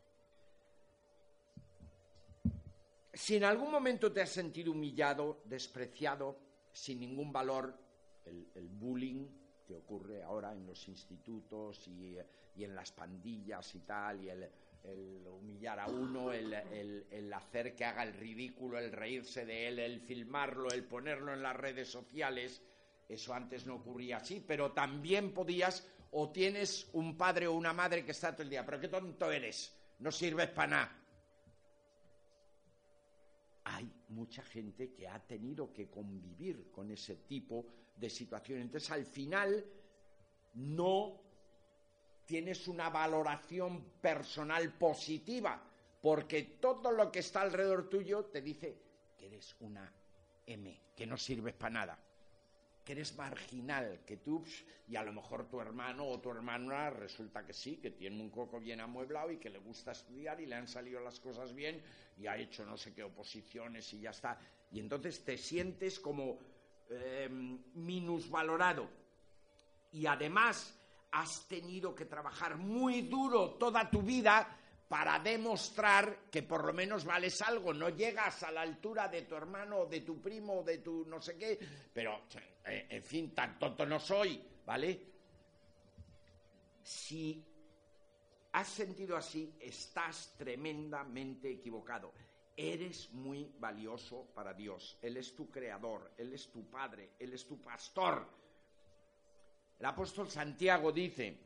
si en algún momento te has sentido humillado, despreciado, sin ningún valor, el, bullying que ocurre ahora en los institutos y, en las pandillas y tal, y el, humillar a uno, el, el, hacer que haga el ridículo, el reírse de él, el filmarlo, el ponerlo en las redes sociales, eso antes no ocurría así, pero también podías, o tienes un padre o una madre que está todo el día, pero qué tonto eres, no sirves para nada hay mucha gente que ha tenido que convivir con ese tipo de situación. Entonces, al final, no tienes una valoración personal positiva, porque todo lo que está alrededor tuyo te dice que eres una M, que no sirves para nada que eres marginal, que tú, y a lo mejor tu hermano o tu hermana resulta que sí, que tiene un coco bien amueblado y que le gusta estudiar y le han salido las cosas bien y ha hecho no sé qué oposiciones y ya está. Y entonces te sientes como eh, minusvalorado. Y además has tenido que trabajar muy duro toda tu vida para demostrar que por lo menos vales algo, no llegas a la altura de tu hermano de tu primo de tu no sé qué, pero eh, en fin, tan tonto no soy, ¿vale? Si has sentido así, estás tremendamente equivocado. Eres muy valioso para Dios. Él es tu creador, Él es tu padre, Él es tu pastor. El apóstol Santiago dice,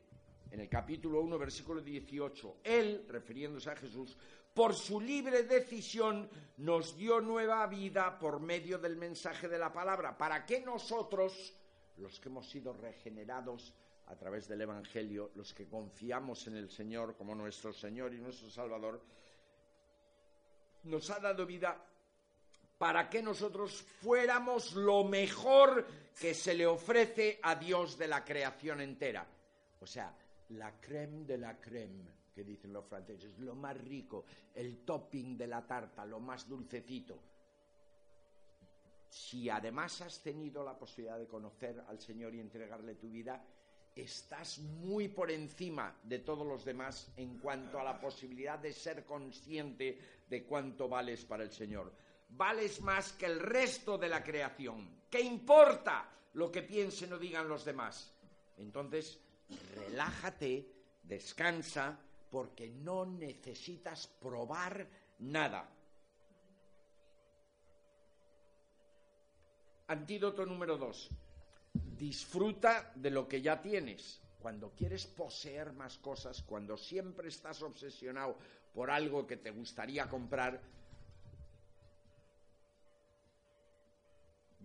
en el capítulo 1, versículo 18, Él, refiriéndose a Jesús, por su libre decisión nos dio nueva vida por medio del mensaje de la palabra, para que nosotros, los que hemos sido regenerados a través del Evangelio, los que confiamos en el Señor como nuestro Señor y nuestro Salvador, nos ha dado vida para que nosotros fuéramos lo mejor que se le ofrece a Dios de la creación entera. O sea, la creme de la creme, que dicen los franceses, lo más rico, el topping de la tarta, lo más dulcecito. Si además has tenido la posibilidad de conocer al Señor y entregarle tu vida, estás muy por encima de todos los demás en cuanto a la posibilidad de ser consciente de cuánto vales para el Señor. Vales más que el resto de la creación. ¿Qué importa lo que piensen o digan los demás? Entonces, relájate, descansa, porque no necesitas probar nada. Antídoto número dos. Disfruta de lo que ya tienes. Cuando quieres poseer más cosas, cuando siempre estás obsesionado por algo que te gustaría comprar,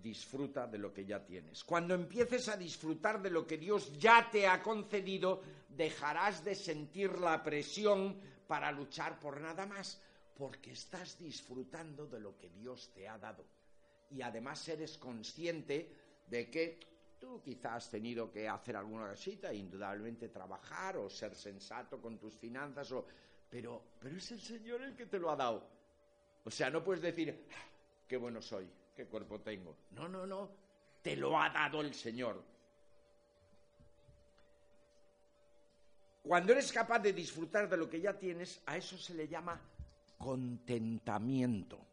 disfruta de lo que ya tienes. Cuando empieces a disfrutar de lo que Dios ya te ha concedido, dejarás de sentir la presión para luchar por nada más, porque estás disfrutando de lo que Dios te ha dado. Y además eres consciente de que tú quizás has tenido que hacer alguna cosita, indudablemente trabajar o ser sensato con tus finanzas, pero, pero es el Señor el que te lo ha dado. O sea, no puedes decir, ah, qué bueno soy, qué cuerpo tengo. No, no, no, te lo ha dado el Señor. Cuando eres capaz de disfrutar de lo que ya tienes, a eso se le llama contentamiento,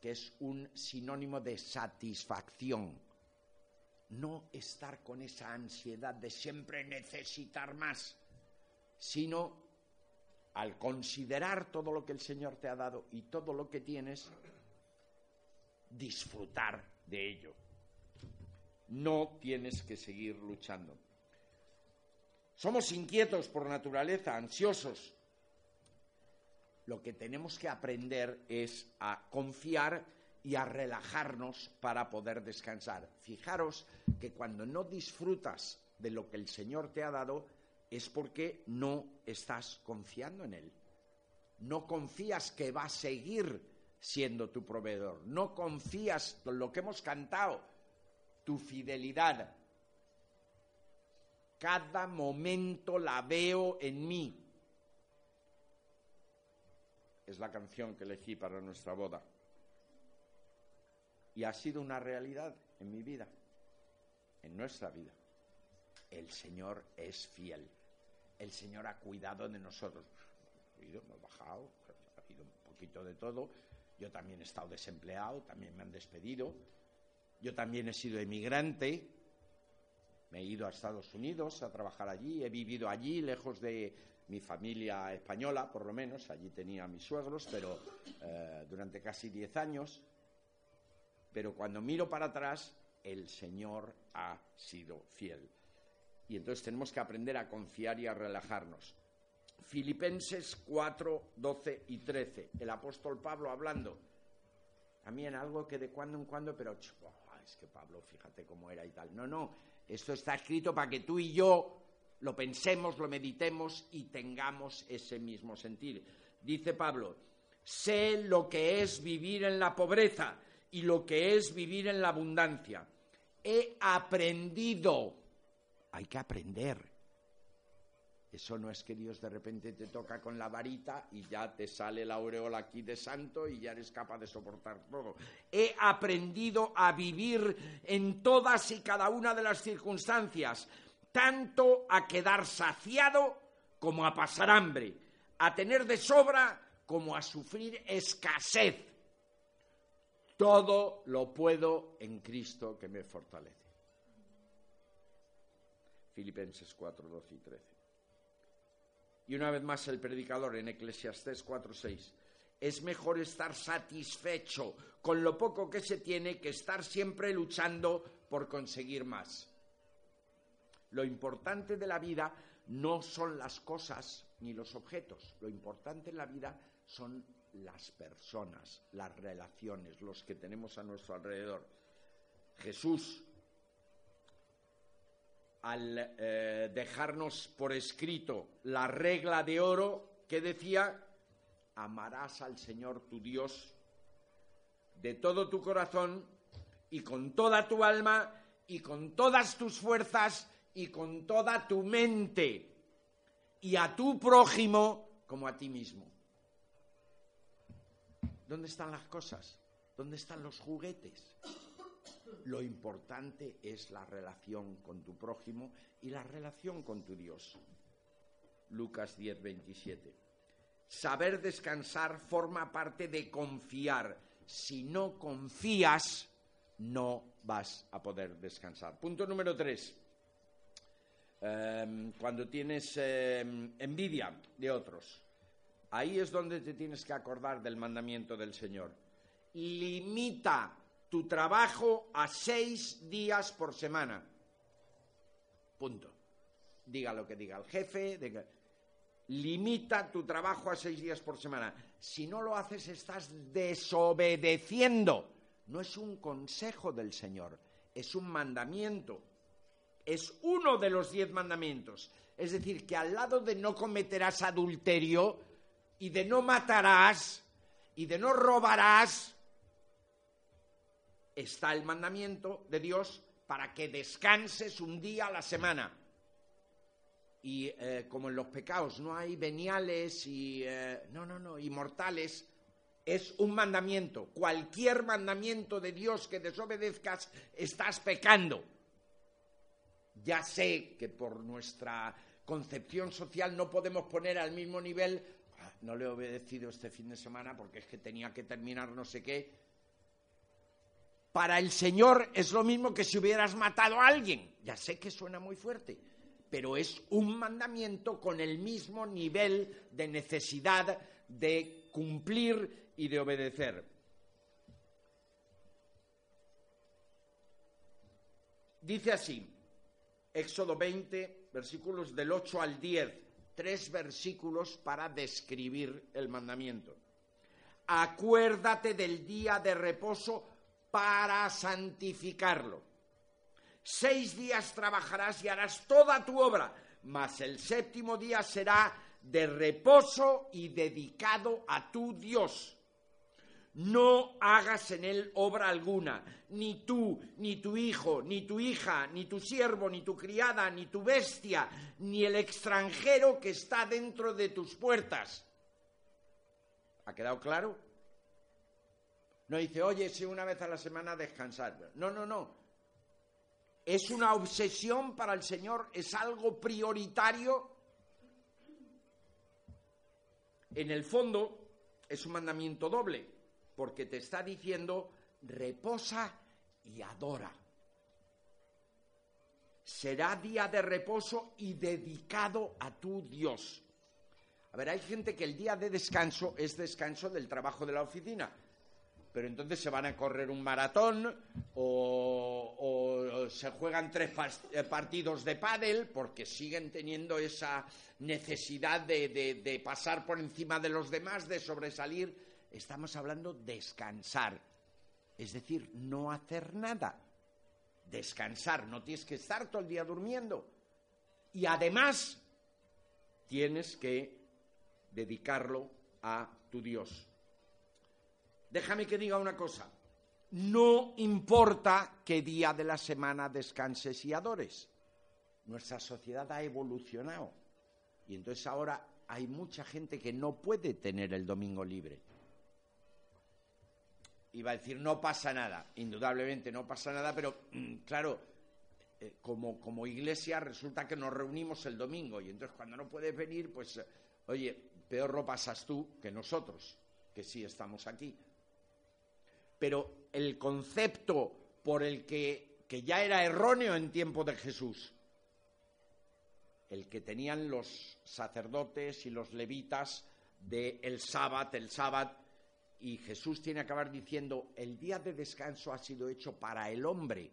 que es un sinónimo de satisfacción. No estar con esa ansiedad de siempre necesitar más, sino al considerar todo lo que el Señor te ha dado y todo lo que tienes, disfrutar de ello. No tienes que seguir luchando. Somos inquietos por naturaleza, ansiosos. Lo que tenemos que aprender es a confiar y a relajarnos para poder descansar. Fijaros que cuando no disfrutas de lo que el Señor te ha dado es porque no estás confiando en Él. No confías que va a seguir siendo tu proveedor. No confías en lo que hemos cantado, tu fidelidad. Cada momento la veo en mí. Es la canción que elegí para nuestra boda. Y ha sido una realidad en mi vida, en nuestra vida. El Señor es fiel. El Señor ha cuidado de nosotros. Hemos bajado, ha habido un poquito de todo, Yo también he estado desempleado, también me han despedido. Yo también he sido emigrante. Me he ido a Estados Unidos a trabajar allí. He vivido allí, lejos de mi familia española, por lo menos. Allí tenía a mis suegros, pero eh, durante casi diez años. Pero cuando miro para atrás, el Señor ha sido fiel. Y entonces tenemos que aprender a confiar y a relajarnos. Filipenses 4, 12 y 13. El apóstol Pablo hablando. También algo que de cuando en cuando, pero es que Pablo, fíjate cómo era y tal. No, no, esto está escrito para que tú y yo lo pensemos, lo meditemos y tengamos ese mismo sentir. Dice Pablo, sé lo que es vivir en la pobreza y lo que es vivir en la abundancia. He aprendido, hay que aprender eso no es que Dios de repente te toca con la varita y ya te sale la aureola aquí de santo y ya eres capaz de soportar todo. He aprendido a vivir en todas y cada una de las circunstancias, tanto a quedar saciado como a pasar hambre, a tener de sobra como a sufrir escasez. Todo lo puedo en Cristo que me fortalece. Filipenses 4, 12 y 13. Y una vez más el predicador en Eclesiastés 4:6. Es mejor estar satisfecho con lo poco que se tiene que estar siempre luchando por conseguir más. Lo importante de la vida no son las cosas ni los objetos. Lo importante en la vida son las personas, las relaciones, los que tenemos a nuestro alrededor. Jesús al eh, dejarnos por escrito la regla de oro que decía, amarás al Señor tu Dios de todo tu corazón y con toda tu alma y con todas tus fuerzas y con toda tu mente y a tu prójimo como a ti mismo. ¿Dónde están las cosas? ¿Dónde están los juguetes? Lo importante es la relación con tu prójimo y la relación con tu Dios. Lucas 10, 27. Saber descansar forma parte de confiar. Si no confías, no vas a poder descansar. Punto número tres. Em, cuando tienes em, envidia de otros, ahí es donde te tienes que acordar del mandamiento del Señor. Limita tu trabajo a seis días por semana. Punto. Diga lo que diga el jefe. Limita tu trabajo a seis días por semana. Si no lo haces, estás desobedeciendo. No es un consejo del Señor, es un mandamiento. Es uno de los diez mandamientos. Es decir, que al lado de no cometerás adulterio y de no matarás y de no robarás, está el mandamiento de Dios para que descanses un día a la semana. Y eh, como en los pecados no hay veniales y eh, no, no, no, inmortales, es un mandamiento. Cualquier mandamiento de Dios que desobedezcas, estás pecando. Ya sé que por nuestra concepción social no podemos poner al mismo nivel, ah, no le he obedecido este fin de semana porque es que tenía que terminar no sé qué, para el Señor es lo mismo que si hubieras matado a alguien. Ya sé que suena muy fuerte, pero es un mandamiento con el mismo nivel de necesidad de cumplir y de obedecer. Dice así, Éxodo 20, versículos del 8 al 10, tres versículos para describir el mandamiento. Acuérdate del día de reposo para santificarlo. Seis días trabajarás y harás toda tu obra, mas el séptimo día será de reposo y dedicado a tu Dios. No hagas en él obra alguna, ni tú, ni tu hijo, ni tu hija, ni tu siervo, ni tu criada, ni tu bestia, ni el extranjero que está dentro de tus puertas. ¿Ha quedado claro? No dice, oye, si una vez a la semana descansar. No, no, no. Es una obsesión para el Señor, es algo prioritario. En el fondo, es un mandamiento doble. porque te está diciendo reposa y adora. Será día de reposo y dedicado a tu Dios. A ver, hay gente que el día de descanso es descanso del trabajo de la oficina pero entonces se van a correr un maratón o, se juegan tres eh, partidos de pádel porque siguen teniendo esa necesidad de, de pasar por encima de los demás, de sobresalir. Estamos hablando de descansar, es decir, no hacer nada. Descansar, no tienes que estar todo el día durmiendo. Y además tienes que dedicarlo a tu Dios. Déjame que diga una cosa. No importa qué día de la semana descanses y adores. Nuestra sociedad ha evolucionado. Y entonces ahora hay mucha gente que no puede tener el domingo libre. Iba a decir, no pasa nada. Indudablemente no pasa nada, pero mm, claro, eh, como, como, iglesia resulta que nos reunimos el domingo y entonces cuando no puedes venir, pues, eh, oye, peor lo pasas tú que nosotros, que sí estamos aquí pero el concepto por el que, que ya era erróneo en tiempo de Jesús, el que tenían los sacerdotes y los levitas del el sábado, el sábado, y Jesús tiene que acabar diciendo, el día de descanso ha sido hecho para el hombre,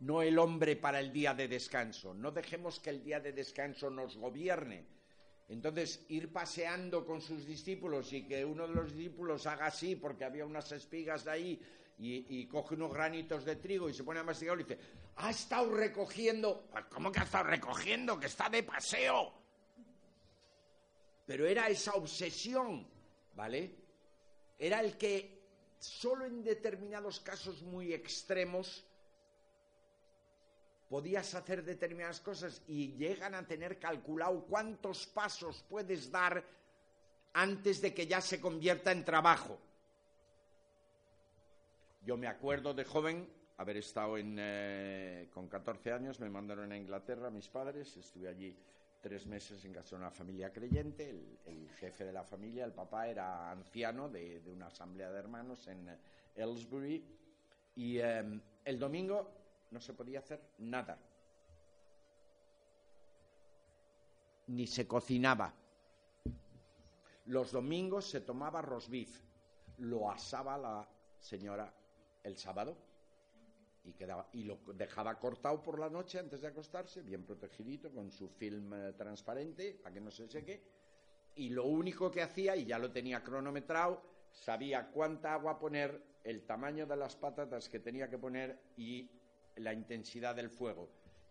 no el hombre para el día de descanso. No dejemos que el día de descanso nos gobierne, entonces, ir paseando con sus discípulos y que uno de los discípulos haga así porque había unas espigas de ahí y, coge unos granitos de trigo y se pone a masticar y dice, ha estado recogiendo. Pues, ¿Cómo que ha estado recogiendo? Que está de paseo. Pero era esa obsesión, ¿vale? Era el que solo en determinados casos muy extremos podías hacer determinadas cosas y llegan a tener calculado cuántos pasos puedes dar antes de que ya se convierta en trabajo. Yo me acuerdo de joven haber estado en, eh, con 14 años, me mandaron a Inglaterra mis padres, estuve allí tres meses en casa de una familia creyente, el, jefe de la familia, el papá era anciano de, una asamblea de hermanos en Aylesbury y eh, el domingo no se podía hacer nada. Ni se cocinaba. Los domingos se tomaba rosbif, lo asaba la señora el sábado y, quedaba, y lo dejaba cortado por la noche antes de acostarse, bien protegidito, con su film eh, transparente para que no se seque. Y lo único que hacía, y ya lo tenía cronometrado, sabía cuánta agua poner, el tamaño de las patatas que tenía que poner y la intensidad del fuego.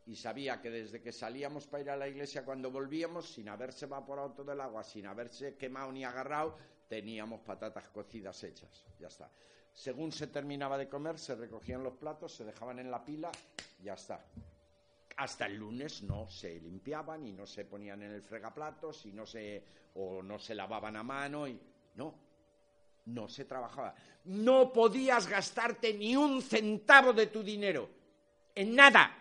Y sabía que desde que salíamos para ir a la iglesia, cuando volvíamos, sin haberse evaporado todo el agua, sin haberse quemado ni agarrado, teníamos patatas cocidas hechas. Ya está. Según se terminaba de comer, se recogían los platos, se dejaban en la pila, ya está. Hasta el lunes no se limpiaban y no se ponían en el fregaplatos y no se o no se lavaban a mano y no, no se trabajaba. No podías gastarte ni un centavo de tu dinero en nada.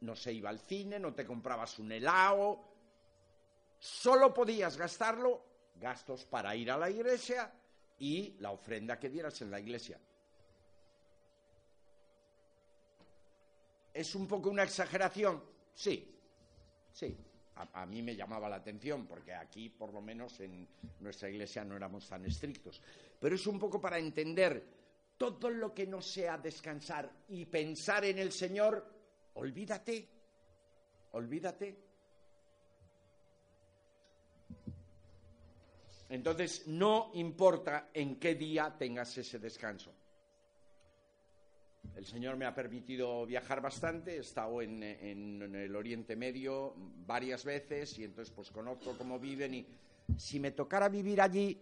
No se iba al cine, no te comprabas un helado, solo podías gastarlo gastos para ir a la iglesia y la ofrenda que dieras en la iglesia. ¿Es un poco una exageración? Sí, sí. A, a, mí me llamaba la atención, porque aquí, por lo menos, en nuestra iglesia no éramos tan estrictos. Pero es un poco para entender todo lo que no sea descansar y pensar en el Señor, olvídate, olvídate. Entonces, no importa en qué día tengas ese descanso. El Señor me ha permitido viajar bastante, he estado en, en, el Oriente Medio varias veces y entonces pues conozco cómo viven y si me tocara vivir allí,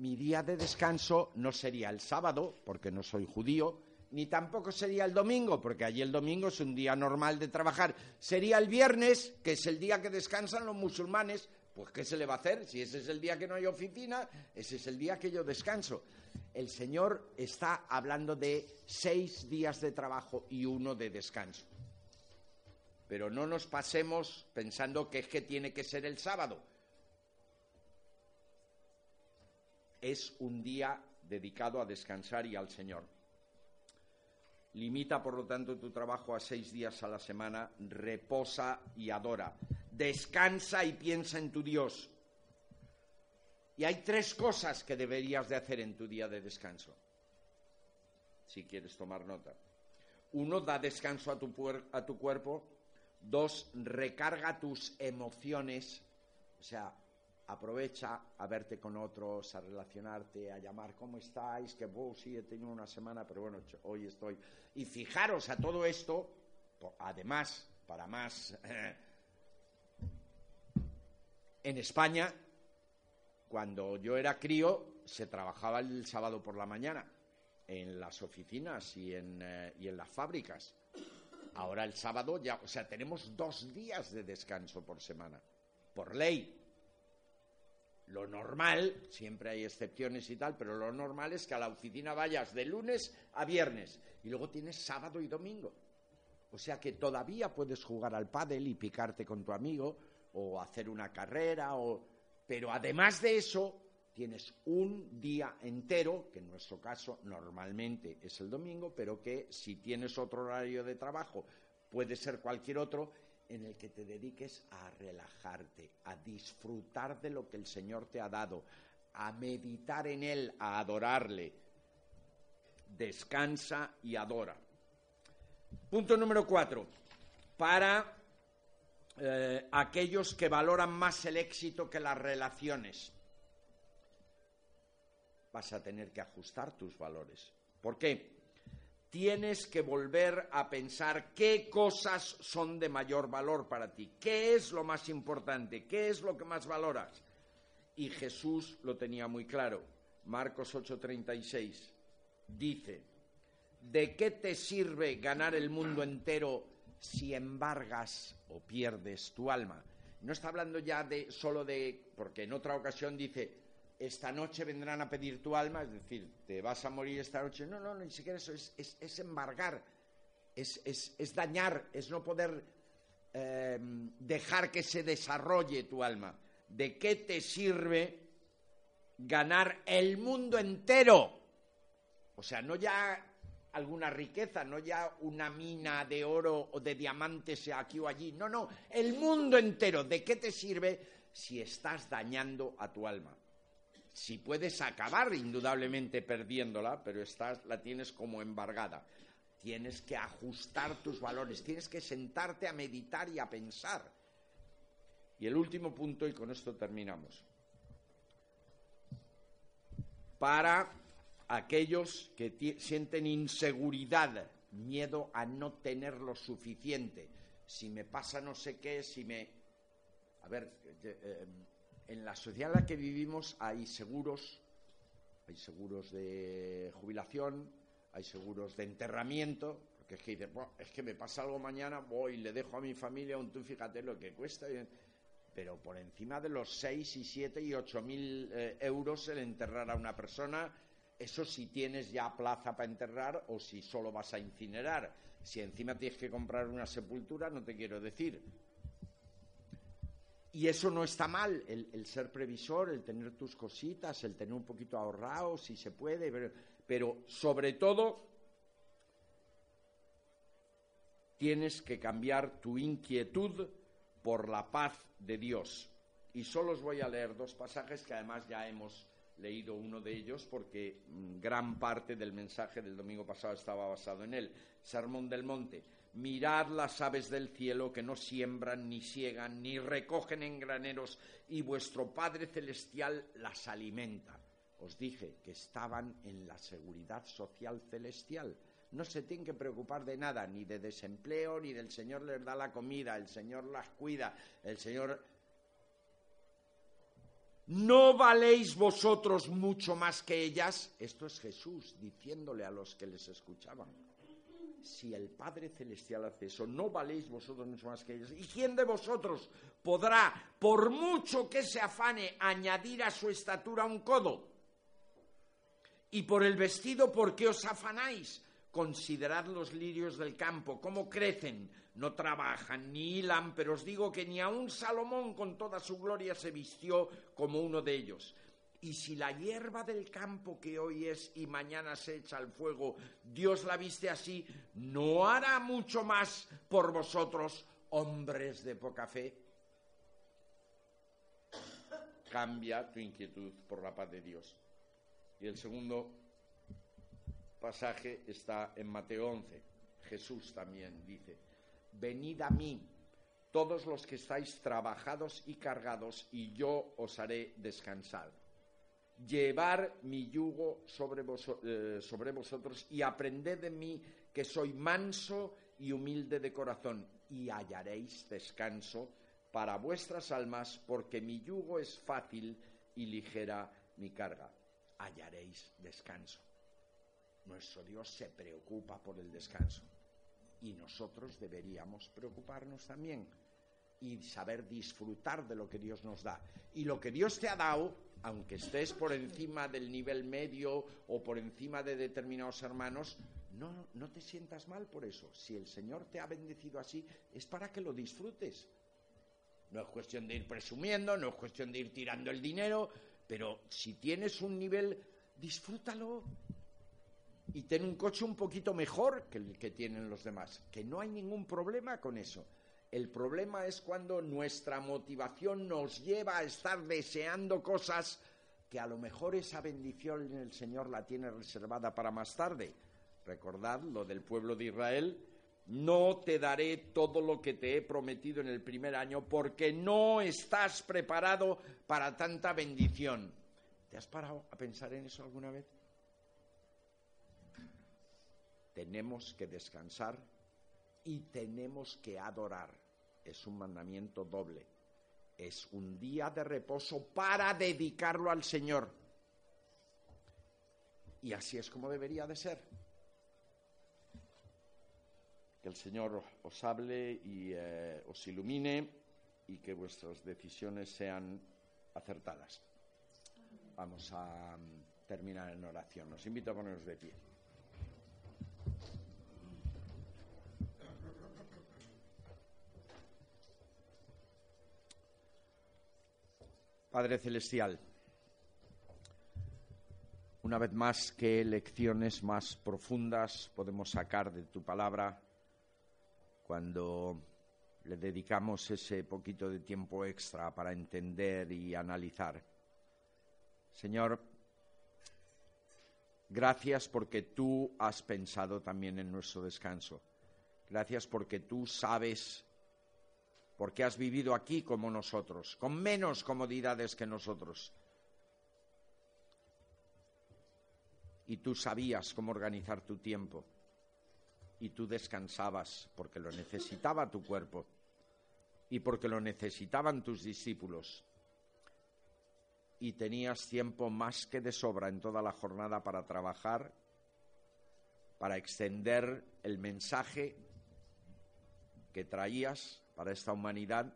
mi día de descanso no sería el sábado, porque no soy judío, ni tampoco sería el domingo, porque allí el domingo es un día normal de trabajar. Sería el viernes, que es el día que descansan los musulmanes. Pues ¿qué se le va a hacer? Si ese es el día que no hay oficina, ese es el día que yo descanso. El Señor está hablando de seis días de trabajo y uno de descanso. Pero no nos pasemos pensando que es que tiene que ser el sábado. Es un día dedicado a descansar y al Señor. Limita, por lo tanto, tu trabajo a seis días a la semana, reposa y adora. Descansa y piensa en tu Dios. Y hay tres cosas que deberías de hacer en tu día de descanso, si quieres tomar nota. Uno, da descanso a tu, a tu cuerpo. Dos, recarga tus emociones. O sea, aprovecha a verte con otros, a relacionarte, a llamar, ¿cómo estáis? Que vos sí he tenido una semana, pero bueno, hoy estoy. Y fijaros a todo esto, además, para más, en España, cuando yo era crío, se trabajaba el sábado por la mañana en las oficinas y en, eh, y en las fábricas. Ahora el sábado ya, o sea, tenemos dos días de descanso por semana, por ley. Lo normal, siempre hay excepciones y tal, pero lo normal es que a la oficina vayas de lunes a viernes y luego tienes sábado y domingo. O sea que todavía puedes jugar al pádel y picarte con tu amigo o hacer una carrera o pero además de eso tienes un día entero, que en nuestro caso normalmente es el domingo, pero que si tienes otro horario de trabajo puede ser cualquier otro en el que te dediques a relajarte, a disfrutar de lo que el Señor te ha dado, a meditar en Él, a adorarle. Descansa y adora. Punto número cuatro. Para eh, aquellos que valoran más el éxito que las relaciones, vas a tener que ajustar tus valores. ¿Por qué? Tienes que volver a pensar qué cosas son de mayor valor para ti, qué es lo más importante, qué es lo que más valoras. Y Jesús lo tenía muy claro. Marcos 8:36 dice, ¿de qué te sirve ganar el mundo entero si embargas o pierdes tu alma? No está hablando ya de solo de, porque en otra ocasión dice, esta noche vendrán a pedir tu alma, es decir, te vas a morir esta noche. No, no, ni siquiera eso, es, embargar, es, dañar, es no poder em, dejar que se desarrolle tu alma. ¿De qué te sirve ganar el mundo entero? O sea, no ya alguna riqueza, no ya una mina de oro o de diamantes aquí o allí. No, no, el mundo entero. ¿De qué te sirve si estás dañando a tu alma? Si puedes acabar indudablemente perdiéndola, pero estás, la tienes como embargada. Tienes que ajustar tus valores, tienes que sentarte a meditar y a pensar. Y el último punto, y con esto terminamos. Para aquellos que sienten inseguridad, miedo a no tener lo suficiente. Si me pasa no sé qué, si me... A ver, eh, en la sociedad en la que vivimos hay seguros, hay seguros de jubilación, hay seguros de enterramiento, porque es que dices, es que me pasa algo mañana, voy, le dejo a mi familia un tú, fíjate lo que cuesta. Pero por encima de los 6 y 7 y 8 mil eh, euros el enterrar a una persona, eso si tienes ya plaza para enterrar o si solo vas a incinerar. Si encima tienes que comprar una sepultura, no te quiero decir. Y eso no está mal, el, ser previsor, el tener tus cositas, el tener un poquito ahorrado, si se puede, pero, sobre todo tienes que cambiar tu inquietud por la paz de Dios. Y solo os voy a leer dos pasajes que además ya hemos leído uno de ellos porque mm, gran parte del mensaje del domingo pasado estaba basado en él. Sermón del Monte. Mirad las aves del cielo que no siembran, ni siegan, ni recogen en graneros, y vuestro Padre Celestial las alimenta. Os dije que estaban en la seguridad social celestial. No se tienen que preocupar de nada, ni de desempleo, ni del Señor les da la comida, el Señor las cuida, el Señor... ¿No valéis vosotros mucho más que ellas? Esto es Jesús diciéndole a los que les escuchaban si el Padre Celestial hace eso, no valéis vosotros mucho más que ellos. ¿Y quién de vosotros podrá, por mucho que se afane, añadir a su estatura un codo? Y por el vestido, ¿por qué os afanáis? Considerad los lirios del campo, cómo crecen, no trabajan ni hilan, pero os digo que ni aun Salomón con toda su gloria se vistió como uno de ellos. Y si la hierba del campo que hoy es y mañana se echa al fuego, Dios la viste así, ¿no hará mucho más por vosotros, hombres de poca fe? Cambia tu inquietud por la paz de Dios. Y el segundo pasaje está en Mateo 11. Jesús también dice, venid a mí todos los que estáis trabajados y cargados, y yo os haré descansar llevar mi yugo sobre, eh, sobre vosotros y aprended de mí que soy manso y humilde de corazón y hallaréis descanso para vuestras almas porque mi yugo es fácil y ligera mi carga. Hallaréis descanso. Nuestro Dios se preocupa por el descanso y nosotros deberíamos preocuparnos también y saber disfrutar de lo que Dios nos da. Y lo que Dios te ha dado aunque estés por encima del nivel medio o por encima de determinados hermanos, no, no te sientas mal por eso. Si el Señor te ha bendecido así, es para que lo disfrutes. No es cuestión de ir presumiendo, no es cuestión de ir tirando el dinero, pero si tienes un nivel, disfrútalo. Y ten un coche un poquito mejor que el que tienen los demás, que no hay ningún problema con eso. El problema es cuando nuestra motivación nos lleva a estar deseando cosas que a lo mejor esa bendición el Señor la tiene reservada para más tarde. Recordad lo del pueblo de Israel, no te daré todo lo que te he prometido en el primer año porque no estás preparado para tanta bendición. ¿Te has parado a pensar en eso alguna vez? Tenemos que descansar y tenemos que adorar. Es un mandamiento doble. Es un día de reposo para dedicarlo al Señor. Y así es como debería de ser. Que el Señor os hable y eh, os ilumine y que vuestras decisiones sean acertadas. Vamos a mm, terminar en oración. Os invito a ponernos de pie. Padre Celestial, una vez más, ¿qué lecciones más profundas podemos sacar de tu palabra cuando le dedicamos ese poquito de tiempo extra para entender y analizar? Señor, gracias porque tú has pensado también en nuestro descanso. Gracias porque tú sabes porque has vivido aquí como nosotros, con menos comodidades que nosotros. Y tú sabías cómo organizar tu tiempo. Y tú descansabas porque lo necesitaba tu cuerpo y porque lo necesitaban tus discípulos. Y tenías tiempo más que de sobra en toda la jornada para trabajar, para extender el mensaje que traías para esta humanidad,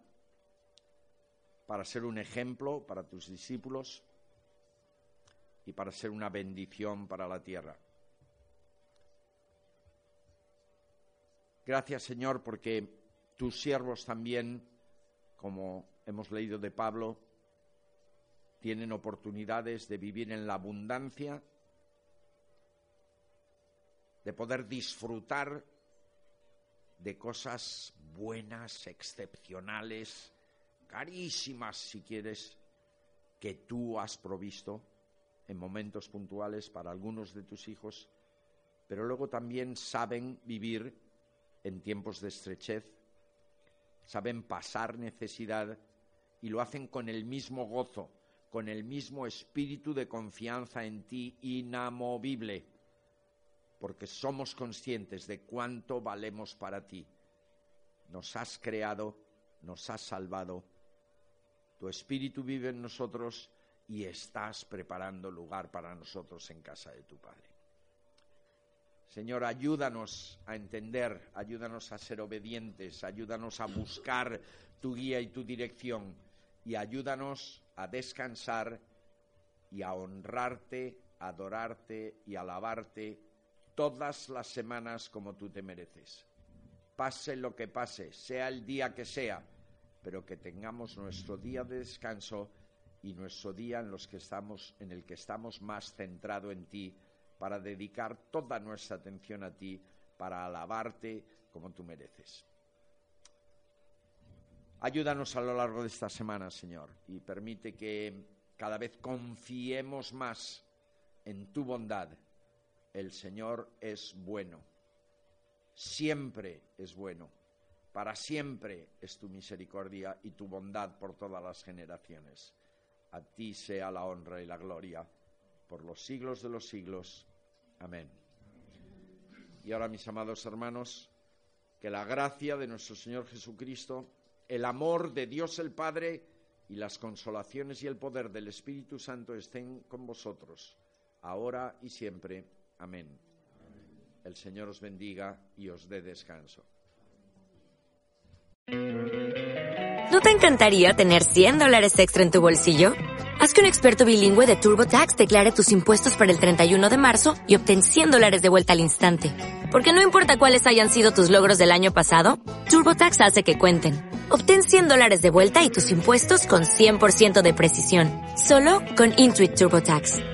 para ser un ejemplo para tus discípulos y para ser una bendición para la tierra. Gracias Señor porque tus siervos también, como hemos leído de Pablo, tienen oportunidades de vivir en la abundancia, de poder disfrutar de cosas buenas, excepcionales, carísimas si quieres, que tú has provisto en momentos puntuales para algunos de tus hijos, pero luego también saben vivir en tiempos de estrechez, saben pasar necesidad y lo hacen con el mismo gozo, con el mismo espíritu de confianza en ti inamovible porque somos conscientes de cuánto valemos para ti. Nos has creado, nos has salvado, tu espíritu vive en nosotros y estás preparando lugar para nosotros en casa de tu Padre. Señor, ayúdanos a entender, ayúdanos a ser obedientes, ayúdanos a buscar tu guía y tu dirección y ayúdanos a descansar y a honrarte, adorarte y alabarte todas las semanas como tú te mereces. Pase lo que pase, sea el día que sea, pero que tengamos nuestro día de descanso y nuestro día en, los que estamos, en el que estamos más centrado en ti, para dedicar toda nuestra atención a ti, para alabarte como tú mereces. Ayúdanos a lo largo de esta semana, Señor, y permite que cada vez confiemos más en tu bondad. El Señor es bueno, siempre es bueno, para siempre es tu misericordia y tu bondad por todas las generaciones. A ti sea la honra y la gloria por los siglos de los siglos. Amén. Y ahora, mis amados hermanos, que la gracia de nuestro Señor Jesucristo, el amor de Dios el Padre y las consolaciones y el poder del Espíritu Santo estén con vosotros, ahora y siempre. Amén. El Señor os bendiga y os dé descanso. ¿No te encantaría tener 100 dólares extra en tu bolsillo? Haz que un experto bilingüe de TurboTax declare tus impuestos para el 31 de marzo y obtén 100 dólares de vuelta al instante. Porque no importa cuáles hayan sido tus logros del año pasado, TurboTax hace que cuenten. Obtén 100 dólares de vuelta y tus impuestos con 100% de precisión. Solo con Intuit TurboTax.